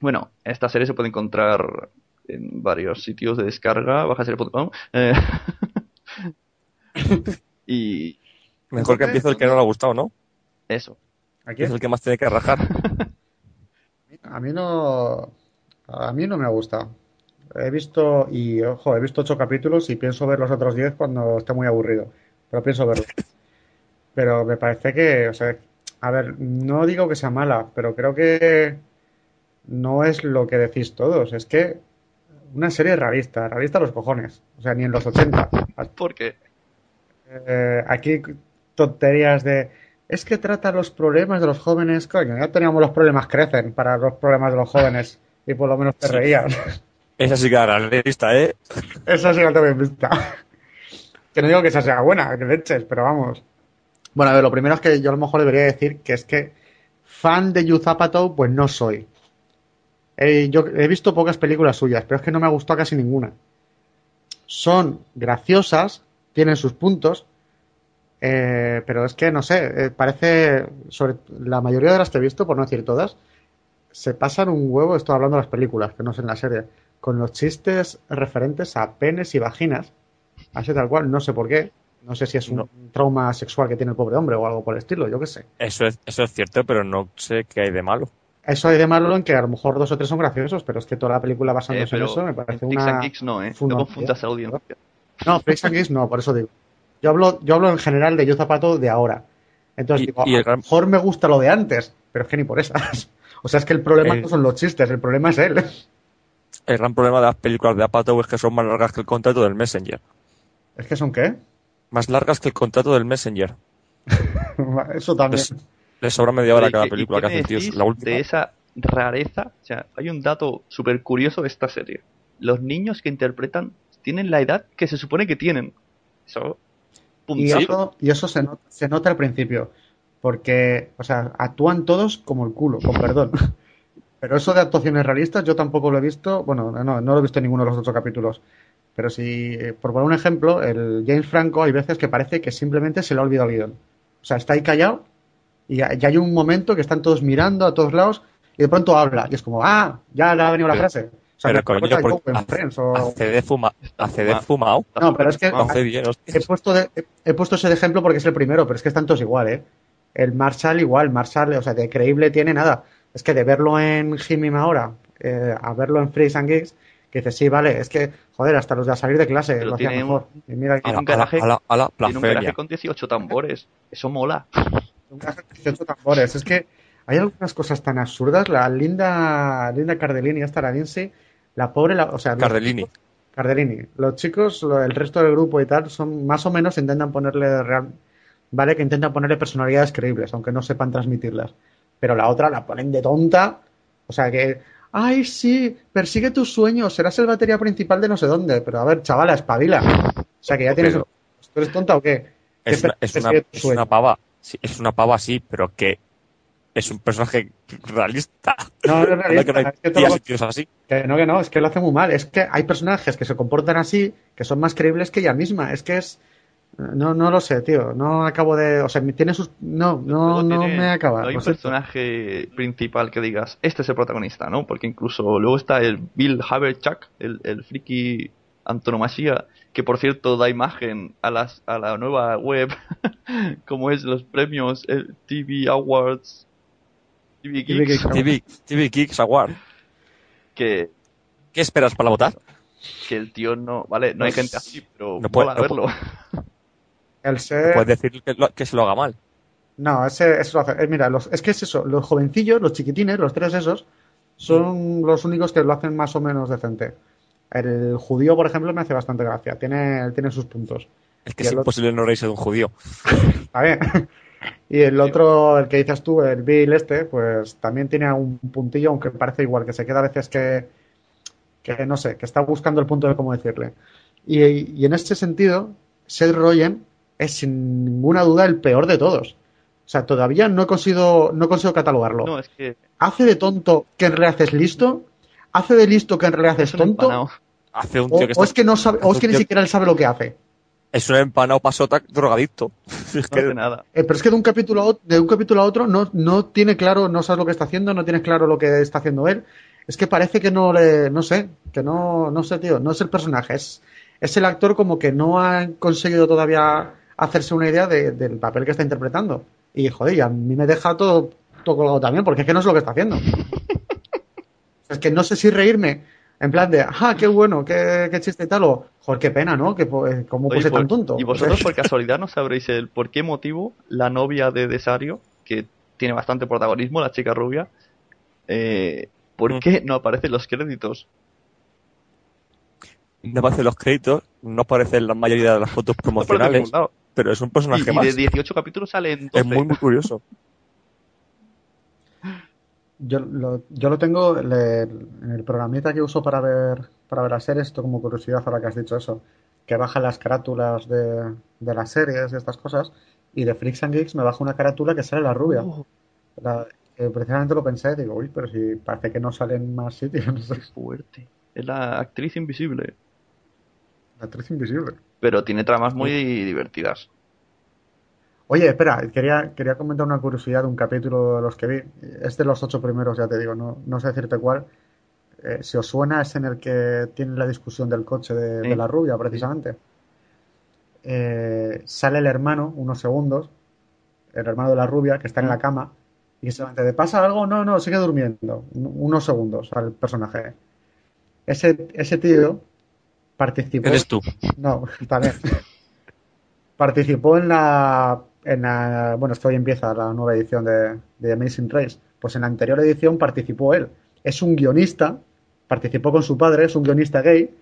Bueno, esta serie se puede encontrar en varios sitios de descarga, bajaserie.com. eh, y Mejor que empiece el que no le ha gustado, ¿no? eso. ¿Aquí? Es el que más tiene que rajar. A mí no. A mí no me ha gustado. He visto, y ojo, he visto ocho capítulos y pienso ver los otros diez cuando esté muy aburrido. Pero pienso verlo. Pero me parece que, o sea, a ver, no digo que sea mala, pero creo que no es lo que decís todos. Es que una serie realista, realista a los cojones. O sea, ni en los 80. Porque Eh, aquí tonterías de es que trata los problemas de los jóvenes, coño, ya teníamos los problemas crecen para los problemas de los jóvenes y por lo menos te reías. Esa sí que era realista, ¿eh? Esa sí la tengo bien vista. Que no digo que esa sea buena, que leches, pero vamos. Bueno, a ver, lo primero es que yo a lo mejor debería decir que es que fan de Yu Apatow, pues no soy. Eh, yo he visto pocas películas suyas, pero es que no me ha gustado casi ninguna. Son graciosas, tienen sus puntos, eh, pero es que no sé, eh, parece, sobre la mayoría de las que he visto, por no decir todas, se pasan un huevo, estoy hablando de las películas, que no es en la serie, con los chistes referentes a penes y vaginas, así tal cual, no sé por qué, no sé si es un No. trauma sexual que tiene el pobre hombre o algo por el estilo, yo qué sé. Eso es, eso es cierto, pero no sé qué hay de malo. Eso hay de malo en que a lo mejor dos o tres son graciosos, pero es que toda la película Eh, basándose pero en eso me parece en Freaks una... and Geeks no, ¿eh? No confundas audiencia. No, Freaks and Geeks no, por eso digo. Yo hablo, yo hablo en general de Yo Zapato de ahora. Entonces Y- digo, y a lo gran- mejor me gusta lo de antes, pero es que ni por esas. O sea, es que el problema El- no son los chistes, el problema es él. El gran problema de las películas de Apatow es que son más largas que el contrato del Messenger. ¿Es que son qué? Más largas que el contrato del Messenger. Eso también. Les, les sobra media hora cada ¿y- y película que hace el tío. La última. De esa rareza, o sea, hay un dato súper curioso de esta serie. Los niños que interpretan tienen la edad que se supone que tienen. Eso. Y eso, y eso se, nota, se nota al principio. Porque, o sea, actúan todos como el culo, con perdón. Pero eso de actuaciones realistas yo tampoco lo he visto. Bueno, no, no lo he visto en ninguno de los ocho capítulos. Pero si, eh, por poner un ejemplo, el James Franco hay veces que parece que simplemente se le ha olvidado el guion. O sea, está ahí callado y, ya hay un momento que están todos mirando a todos lados y de pronto habla. Y es como, ah, ya le ha venido la frase. O sea, Pero coño, porque hace, Friends o- hace de, fuma, hace de fumado. Está No, pero es que- fumado. Bien, He hostia. puesto, de- he- he puesto ese de ejemplo porque es el primero, pero es que están todos igual, ¿eh? El Marshall igual, Marshall, o sea, de creíble tiene nada. Es que de verlo en Jimmy ahora, eh, a verlo en Freaks and Geeks, que dices, sí, vale, es que, joder, hasta los de a salir de clase Pero lo un- mejor. Y mira, tiene A un la, a la, garaje- a la, a la Tiene un garaje con 18 tambores. Eso mola. un caso de 18 tambores. Es que hay algunas cosas tan absurdas. La Linda, Linda Cardellini, esta la Lindsay, la pobre, la- o sea, los Cardellini. chicos- Cardellini. Los chicos, lo- el resto del grupo y tal, son más o menos intentan ponerle real, vale, que intentan ponerle personalidades creíbles, aunque no sepan transmitirlas. Pero la otra la ponen de tonta, o sea que, ay, sí, persigue tus sueños, serás el batería principal de no sé dónde. Pero a ver, chavala, espabila. O sea que ya tienes. Pero- ¿Tú eres tonta o qué? Es ¿Qué una, es una, persigue tu es sueño? una pava. Sí, es una pava, sí, pero que es un personaje realista. No, no es Anda que realista, no es que tíos así. Que no, que no, es que lo hace muy mal. Es que hay personajes que se comportan así, que son más creíbles que ella misma. Es que es. No, no lo sé, tío. No acabo de. O sea, tiene sus. No, no, no tiene- me acaba. No hay un personaje principal que digas, este es el protagonista, ¿no? Porque incluso luego está el Bill Haverchuck, el, el friki antonomasía, que por cierto da imagen a, las, a la nueva web, como es los premios el TV Awards, TV Geeks. TV, TV Geeks Award. que, ¿Qué esperas para votar? que el tío no, vale, no hay gente así, pero no puede- mola no verlo. El ser. Puedes decir que, lo- que se lo haga mal. No, ese, eso lo hace. eh, mira, los, es que es eso. Los jovencillos, los chiquitines, los tres esos, son los únicos que lo hacen más o menos decente. El judío, por ejemplo, me hace bastante gracia. Tiene, tiene sus puntos. Es que Y es otro- imposible no reírse de un judío. Está bien. Y el otro, el que dices tú, el Bill este, pues también tiene un puntillo, aunque parece igual, que se queda a veces que, que no sé, que está buscando el punto de cómo decirle. Y, y en este sentido, Seth Rogen es sin ninguna duda el peor de todos. O sea, todavía no he conseguido, no consigo catalogarlo. No, es que Hace de tonto que en realidad es listo, hace de listo que en realidad es es tonto. Hace un o, tío que o está- es que no sabe, o es que ni tío- siquiera él sabe lo que hace. Es un empanado pasota drogadicto. Es No que hace nada. Eh, pero es que de un capítulo a ot- de un capítulo a otro no, no tiene claro, no sabes lo que está haciendo, no tienes claro lo que está haciendo él. Es que parece que no le, no sé, que no, no sé, tío, no es el personaje, es, es el actor como que no ha conseguido todavía hacerse una idea de- del papel que está interpretando. Y joder, y a mí me deja todo, todo colgado también, porque es que no es lo que está haciendo. Es que no sé si reírme, en plan de, ah, qué bueno, qué, qué chiste y tal, o, joder, qué pena, ¿no? Que, po- eh, ¿Cómo Oye, puede ser por- tan tonto? Y vosotros por casualidad no sabréis el por qué motivo la novia de Desario, que tiene bastante protagonismo, la chica rubia, eh, ¿por Mm. qué no aparecen los créditos? no aparecen los créditos, no aparecen la mayoría de las fotos promocionales. Pero es un Y, personaje y más. de 18 capítulos salen 12. Es muy, muy curioso. Yo lo, yo lo tengo le- en el programita que uso para ver, para ver las series, esto como curiosidad ahora que has dicho eso, que baja las carátulas de, de las series y estas cosas, y de Freaks and Geeks me baja una carátula que sale la rubia. Oh, La- que precisamente lo pensé, digo, uy, pero si parece que no salen más sitios, no sé. Fuerte. Es la actriz invisible. La actriz invisible. Pero tiene tramas muy divertidas. Oye, espera, quería, quería comentar una curiosidad de un capítulo de los que vi. Es de los ocho primeros, ya te digo, no, no sé decirte cuál. Eh, si os suena, es en el que tiene la discusión del coche de, Sí. de la rubia, precisamente. Eh, sale el hermano, unos segundos, el hermano de la rubia, que está en la cama, y se ¿te pasa algo? No, no, sigue durmiendo. Un- Unos segundos al personaje. Ese, ese tío participó. Eres tú. No, también. Participó en la, en la. Bueno, esto hoy empieza la nueva edición de, de Amazing Race. Pues en la anterior edición participó él. Es un guionista, participó con su padre, es un guionista gay,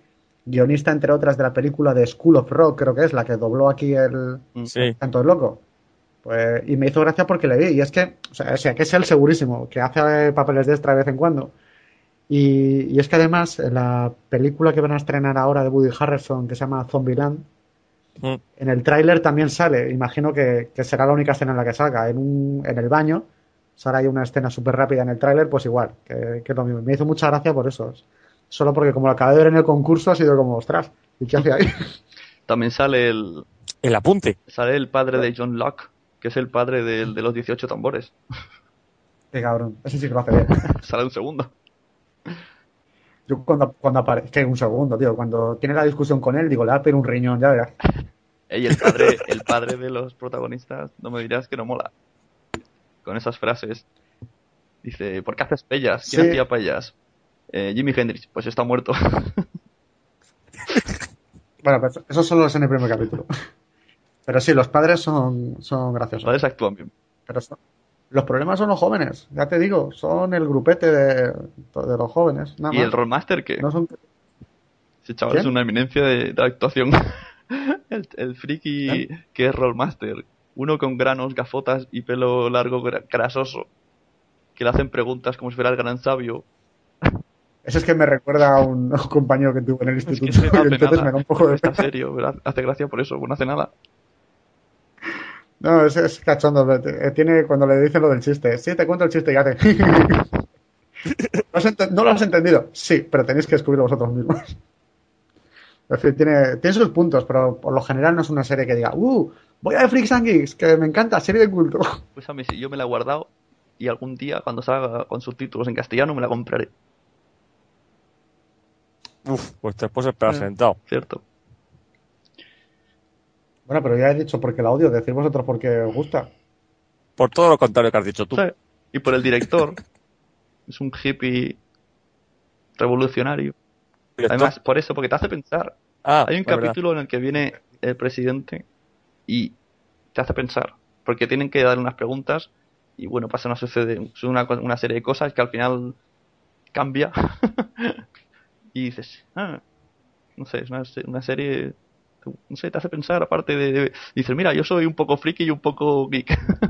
guionista entre otras de la película de School of Rock, creo que es, la que dobló aquí el Sí. Canto del Loco. Pues, y me hizo gracia porque le vi. Y es que, o sea, o sea, que es él segurísimo, que hace papeles de extra de vez en cuando. Y, y es que además, en la película que van a estrenar ahora de Woody Harrelson, que se llama Zombieland, Mm. en el tráiler también sale, imagino que, que será la única escena en la que salga, en, un, en el baño, sale ahí una escena súper rápida en el tráiler, pues igual, que, que es lo mismo. Me hizo mucha gracia por eso. Solo porque como lo acabé de ver en el concurso ha sido como, ostras, ¿y qué hace ahí? También sale el, El apunte. sale el padre de John Locke, que es el padre del- de, los 18 tambores. Qué cabrón, ese sí que lo hace bien. sale un segundo. Yo cuando, cuando aparece, un segundo, tío, cuando tiene la discusión con él, digo, le va a pedir un riñón, ya verás. Y el padre, el padre de los protagonistas, no me dirás que no mola. Con esas frases. Dice, ¿por qué haces pellas? ¿Quién Sí. hacía pellas? Eh, Jimi Hendrix, pues está muerto. Bueno, pues eso solo es en el primer capítulo. Pero sí, los padres son, son graciosos. Padres actúan bien. Pero son- los problemas son los jóvenes, ya te digo, son el grupete de, de los jóvenes. Nada ¿Y más. el Rollmaster qué? No son... Ese chaval ¿Quién? es una eminencia de, de actuación. el, el friki ¿Eh? que es Rollmaster. Uno con granos, gafotas y pelo largo gra- grasoso. Que le hacen preguntas como si fuera el gran sabio. Ese es que me recuerda a un, a un compañero que tuve en el Es que instituto. y entonces nada. me da un poco de Está serio, ¿verdad? Hace gracia por eso, no hace nada. No, ese es cachondo. eh, Tiene cuando le dicen lo del chiste. Sí, te cuento el chiste y hace. ¿No, has ente- ¿No lo has entendido? Sí, pero tenéis que descubrirlo vosotros mismos. En fin, tiene, tiene sus puntos, pero por lo general no es una serie que diga, ¡Uh! Voy a ver Freaks and Geeks, que me encanta, serie de culto. Pues a mí sí, yo me la he guardado y algún día cuando salga con subtítulos en castellano me la compraré, Uf, pues después esperar Eh. sentado. ¿cierto? Bueno, pero ya he dicho porque la odio, decir vosotros porque os gusta. Por todo lo contrario que has dicho tú. Sí. Y por el director. es un hippie revolucionario. Director. Además, por eso, porque te hace pensar. ah, Hay un verdad. capítulo en el que viene el presidente y te hace pensar. Porque tienen que dar unas preguntas y bueno, pasa una, sucede, una, serie de cosas que al final cambia. y dices, ah, no sé, es una, una serie, no sé, te hace pensar aparte de, de- Dices, mira, yo soy un poco friki y un poco geek.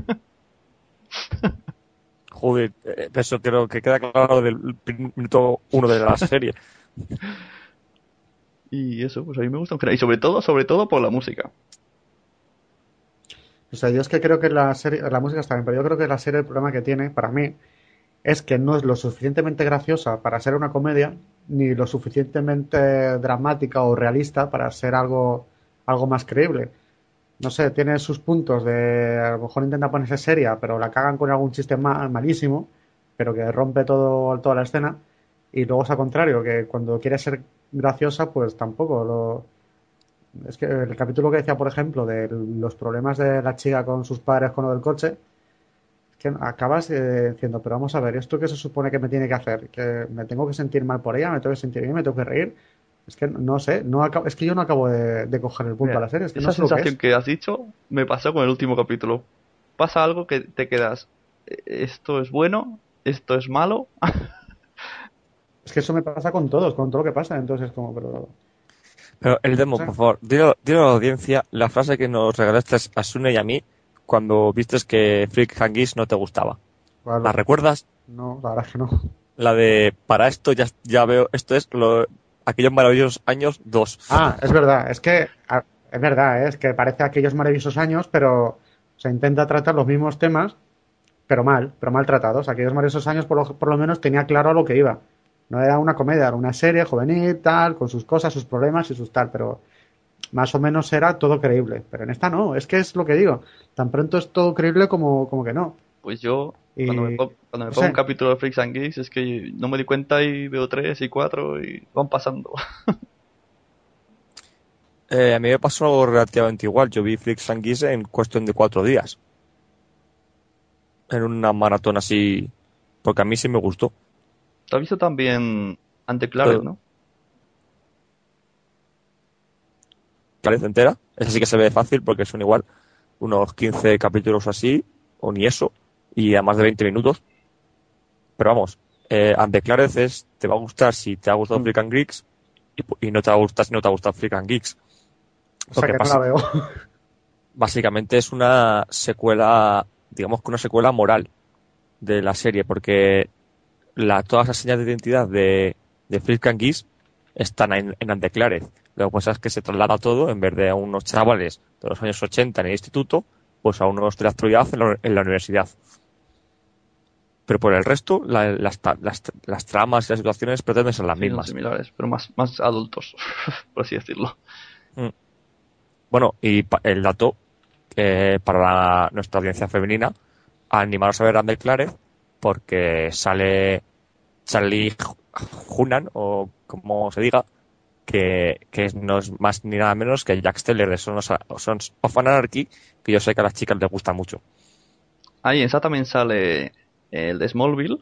Joder, eh, eso creo que queda claro del minuto uno de la serie. y eso, pues a mí me gusta. Y sobre todo, sobre todo por la música. O sea, yo es que creo que la serie, la música está bien, pero yo creo que la serie el problema que tiene, para mí, es que no es lo suficientemente graciosa para ser una comedia, ni lo suficientemente dramática o realista para ser algo, algo más creíble. No sé, tiene sus puntos de, a lo mejor intenta ponerse seria, pero la cagan con algún chiste ma- malísimo, pero que rompe todo, toda la escena. Y luego es al contrario, que cuando quiere ser graciosa, pues tampoco lo, es que el capítulo que decía, por ejemplo, de los problemas de la chica con sus padres con lo del coche, que acabas eh, diciendo, pero vamos a ver, ¿esto qué se supone que me tiene que hacer? ¿Que me tengo que sentir mal por ella? ¿Me tengo que sentir bien? ¿Me tengo que reír? Es que no sé, no acabo- es que yo no acabo de, de coger el punto Mira, a la serie, es que Esa no sé lo que sensación es. que, has dicho me pasó con el último capítulo. Pasa algo que te quedas. "Eh, Esto es bueno, esto es malo. Es que eso me pasa con todos, con todo lo que pasa, entonces como, pero... Pero el demo, por favor, dile a la audiencia la frase que nos regalaste a Sune y a mí cuando vistes que Freak Hangis no te gustaba. ¿La recuerdas? no, la verdad es que no. La de para esto ya, ya veo, esto es lo, aquellos maravillosos años 2. Ah, es verdad, es que es verdad, ¿eh? es que parece aquellos maravillosos años, pero se intenta tratar los mismos temas, pero mal, pero maltratados. Aquellos maravillosos años por lo, por lo menos tenía claro a lo que iba. No era una comedia, era una serie juvenil, tal, con sus cosas, sus problemas y sus tal, pero más o menos era todo creíble. Pero en esta no, es que es lo que digo. Tan pronto es todo creíble como, como que no. Pues yo, Y- cuando me, cuando pongo un capítulo de Freaks and Geeks, es que no me di cuenta y veo tres y cuatro y van pasando. Eh, a mí me pasó relativamente igual. Yo vi Flix and Geese en cuestión de cuatro días. En una maratón así. Porque a mí sí me gustó. ¿Te has visto también Ante Claret, Eh, no? Clarez entera. Esa sí que se ve fácil porque son igual unos 15 capítulos así, o ni eso, y a más de 20 minutos. Pero vamos, eh, Clarez es, te va a gustar si te ha gustado Mm. Freak and Geeks, y, no te va a gustar si no te ha gustado Freak and Geeks. O sea que que pasa- no la veo. básicamente es una secuela, digamos que una secuela moral de la serie, porque la, todas las señas de identidad de, de Freak and Geeks están en, en Anteclarez. Lo que pasa es que se traslada todo, en vez de a unos chavales de los años 80 en el instituto, pues a unos de la actualidad en la, en la universidad. Pero por el resto, la- las, ta- las, las tramas y las situaciones pretenden ser las Sí, mismas. similares, pero más, más adultos, por así decirlo. Bueno, y pa- el dato eh, para la- nuestra audiencia femenina, animaros a ver Under Clarez porque sale Charlie Hunan, o como se diga, que, que no es más ni nada menos que Jack Steller de Sons, Sons of Anarchy, que yo sé que a las chicas les gusta mucho. Ahí en esa también sale el de Smallville.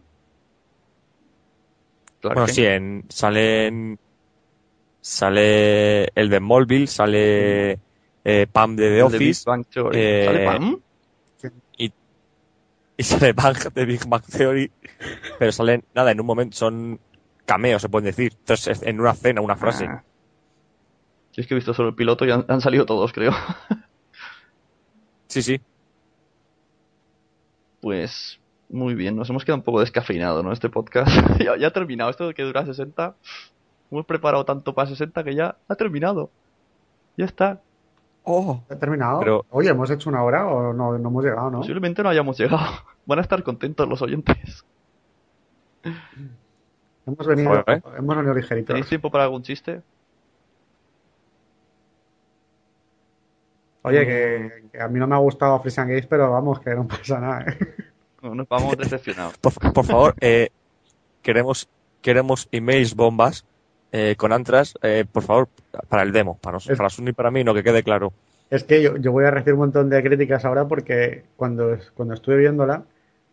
Clark Bueno, sí, en, salen, sale el de Smallville, sale eh, Pam de The de Office, eh, ¿Sale Pam? y sale Bang de Big Bang Theory, pero salen, nada, en un momento, son cameos, se pueden decir, entonces en una cena, una frase. Ah. Yo es que he visto solo el piloto y han, han salido todos, creo. Sí, sí. Pues muy bien, nos hemos quedado un poco descafeinados, ¿no? Este podcast ya, ya ha terminado. Esto de que dura 60, hemos preparado tanto para 60 que ya ha terminado. Ya está. Oh, ¿He terminado? Pero- Oye, ¿hemos hecho una hora o no, no hemos llegado, no? Posiblemente no hayamos llegado. Van a estar contentos los oyentes. Hemos venido, Joder, ¿eh? hemos venido ligeritos. ¿Tenéis tiempo para algún chiste? Oye, que, que a mí no me ha gustado Freeze and Gaze, pero vamos, que no pasa nada, ¿eh? No, nos vamos decepcionados. por, por favor, eh, queremos, queremos emails bombas eh, con antras, eh, por favor, para el demo, para, nos- Es- para Sun y para mí, no que quede claro. Es que yo, yo voy a recibir un montón de críticas ahora porque cuando, cuando estuve viéndola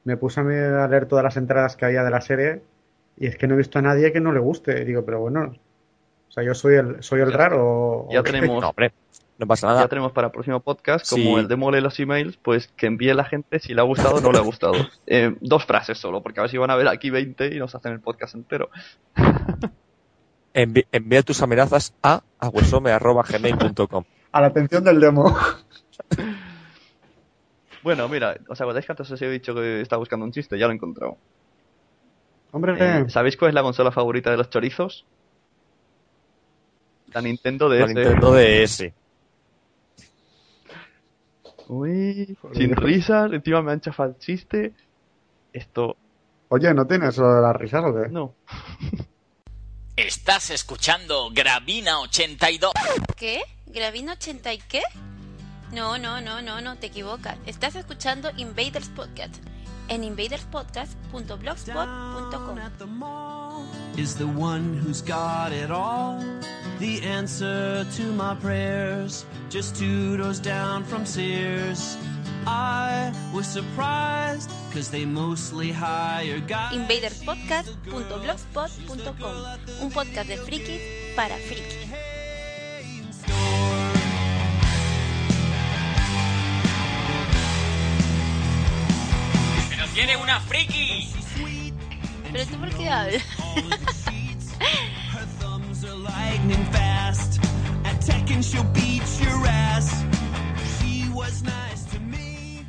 me puse a leer todas las entradas que había de la serie y es que no he visto a nadie que no le guste. Y digo, pero bueno, o sea, yo soy el, soy el Ya- raro. Ya tenemos, No, hombre, no pasa nada. ya tenemos para el próximo podcast, como Sí. el demo lee los emails, pues que envíe la gente si le ha gustado o no le ha gustado. Eh, dos frases solo, porque a ver si van a ver aquí 20 y nos hacen el podcast entero. Envi- envía tus amenazas a aguesome.gmail.com. A la atención del demo. Bueno, mira, ¿os acordáis que antes os he dicho que estaba buscando un chiste? Ya lo he encontrado. Hombre, Eh, ¿Sabéis cuál es la consola favorita de los chorizos? La Nintendo DS. La Nintendo DS. Uy, sin risas, encima me han chafado el chiste. Esto, oye, ¿no tienes lo de las risas o qué? no. Estás escuchando Gravina 82. ¿Qué? ¿Gravina 80 y qué? No, no, no, no, no, te equivocas. Estás escuchando Invaders Podcast en invaderspodcast.blogspot.com. is the one who's got it all. The answer to my prayers, just two doors down from Sears. I was surprised, cause they mostly hire guys. invaderspodcast.blogspot.com Un podcast de frikis para frikis. Tiene una friki! ¿Pero tú por qué hablas? Her thumbs are lightning fast. At Tekken, she'll beat your ass. She was nice to me.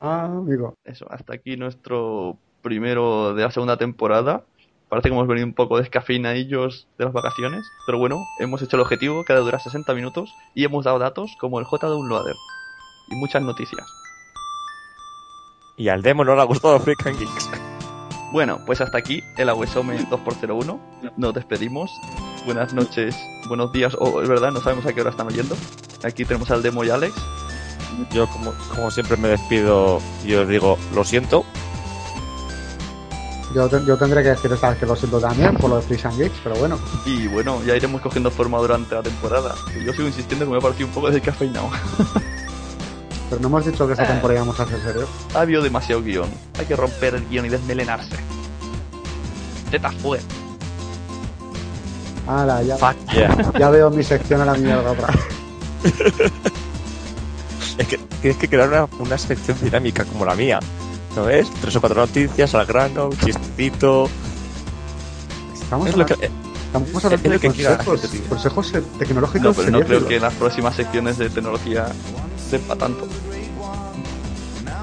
Ah, amigo. Eso, hasta aquí nuestro primero de la segunda temporada. Parece que hemos venido un poco descafeinadillos de las vacaciones, pero bueno, hemos hecho el objetivo, que ha de durar 60 minutos, y hemos dado datos como el J Downloader. Y muchas noticias. Y al demo no le ha gustado Freak and Geeks. Bueno, pues hasta aquí el Aguesome 2x01. Nos despedimos. Buenas noches, buenos días, o es verdad, no sabemos a qué hora están oyendo. Aquí tenemos al Demo y Alex. Yo, como, como siempre, me despido y os digo, lo siento. Yo, yo tendré que decir esta vez que lo siento también por lo de Freaks and Geeks, pero bueno. Y bueno, ya iremos cogiendo forma durante la temporada. Y yo sigo insistiendo que me ha parecido un poco descafeinado. Pero no hemos dicho que esta Eh. temporada íbamos a hacer serio. ha habido demasiado guion. Hay que romper el guion y desmelenarse. Tetas fuera. Ala, ya, Fuck yeah. ya veo mi sección a la mierda otra es que tienes que crear una, una sección dinámica como la mía. ¿No ves? Tres o cuatro noticias al grano, un chistecito. Estamos Es lo que, estamos hablando es lo de que quiera la consejos, consejos eh, tecnológicos No, pero no creo que en las próximas secciones de tecnología sepa tanto.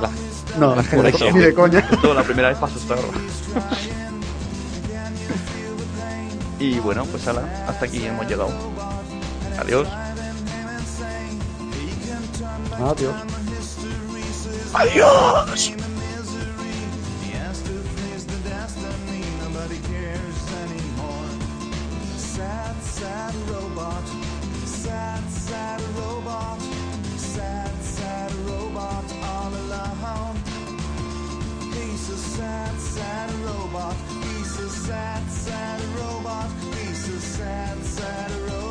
La, No, la gente ni quiere. de coña. esto la primera vez para asustarlo. y bueno, pues ala, hasta aquí hemos llegado. Adiós. Adiós. ¡Adiós! Sad, sad robot. Sad, sad robot. Sad, sad robot. He's a sad, sad robot. He's a sad, sad robot.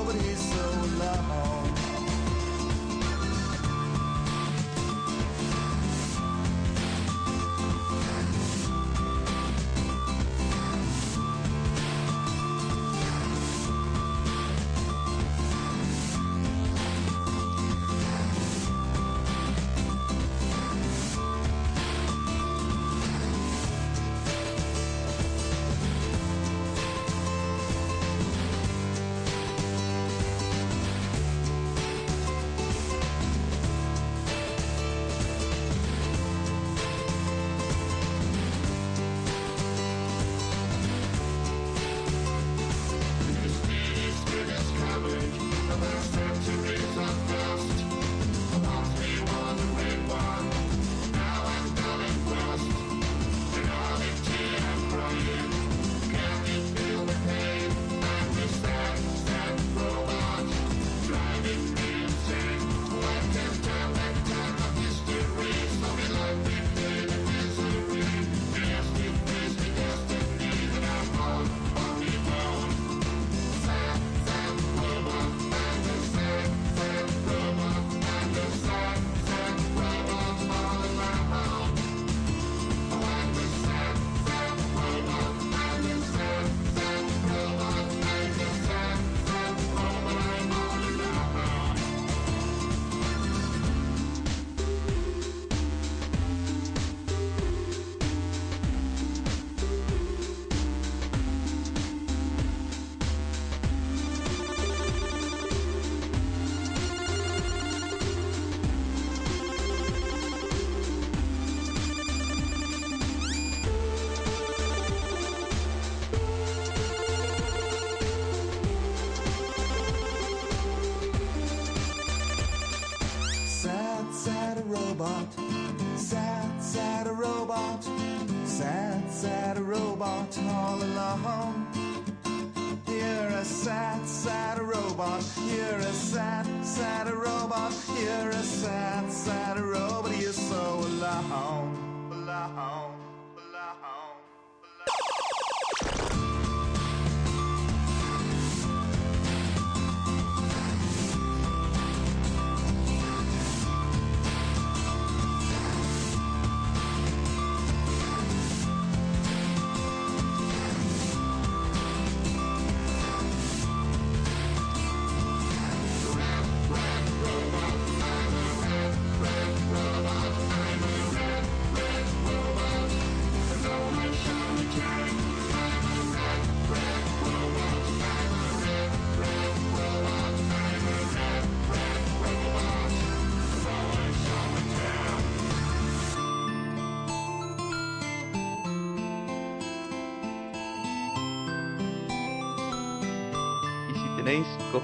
You're a sad, sad robot. You're a sad, sad robot. You're a sad, sad robot. You're so. Alone.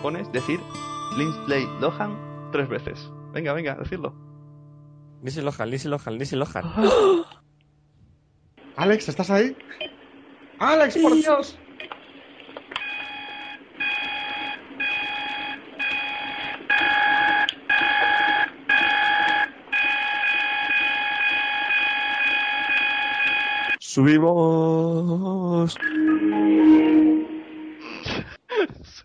Cojones, decir Lindsay Lohan tres veces. Venga, venga, decidlo. Lindsay Lohan, Lindsay Lohan, Lindsay Lohan. Alex, ¿estás ahí? Alex, por Dios. Subimos.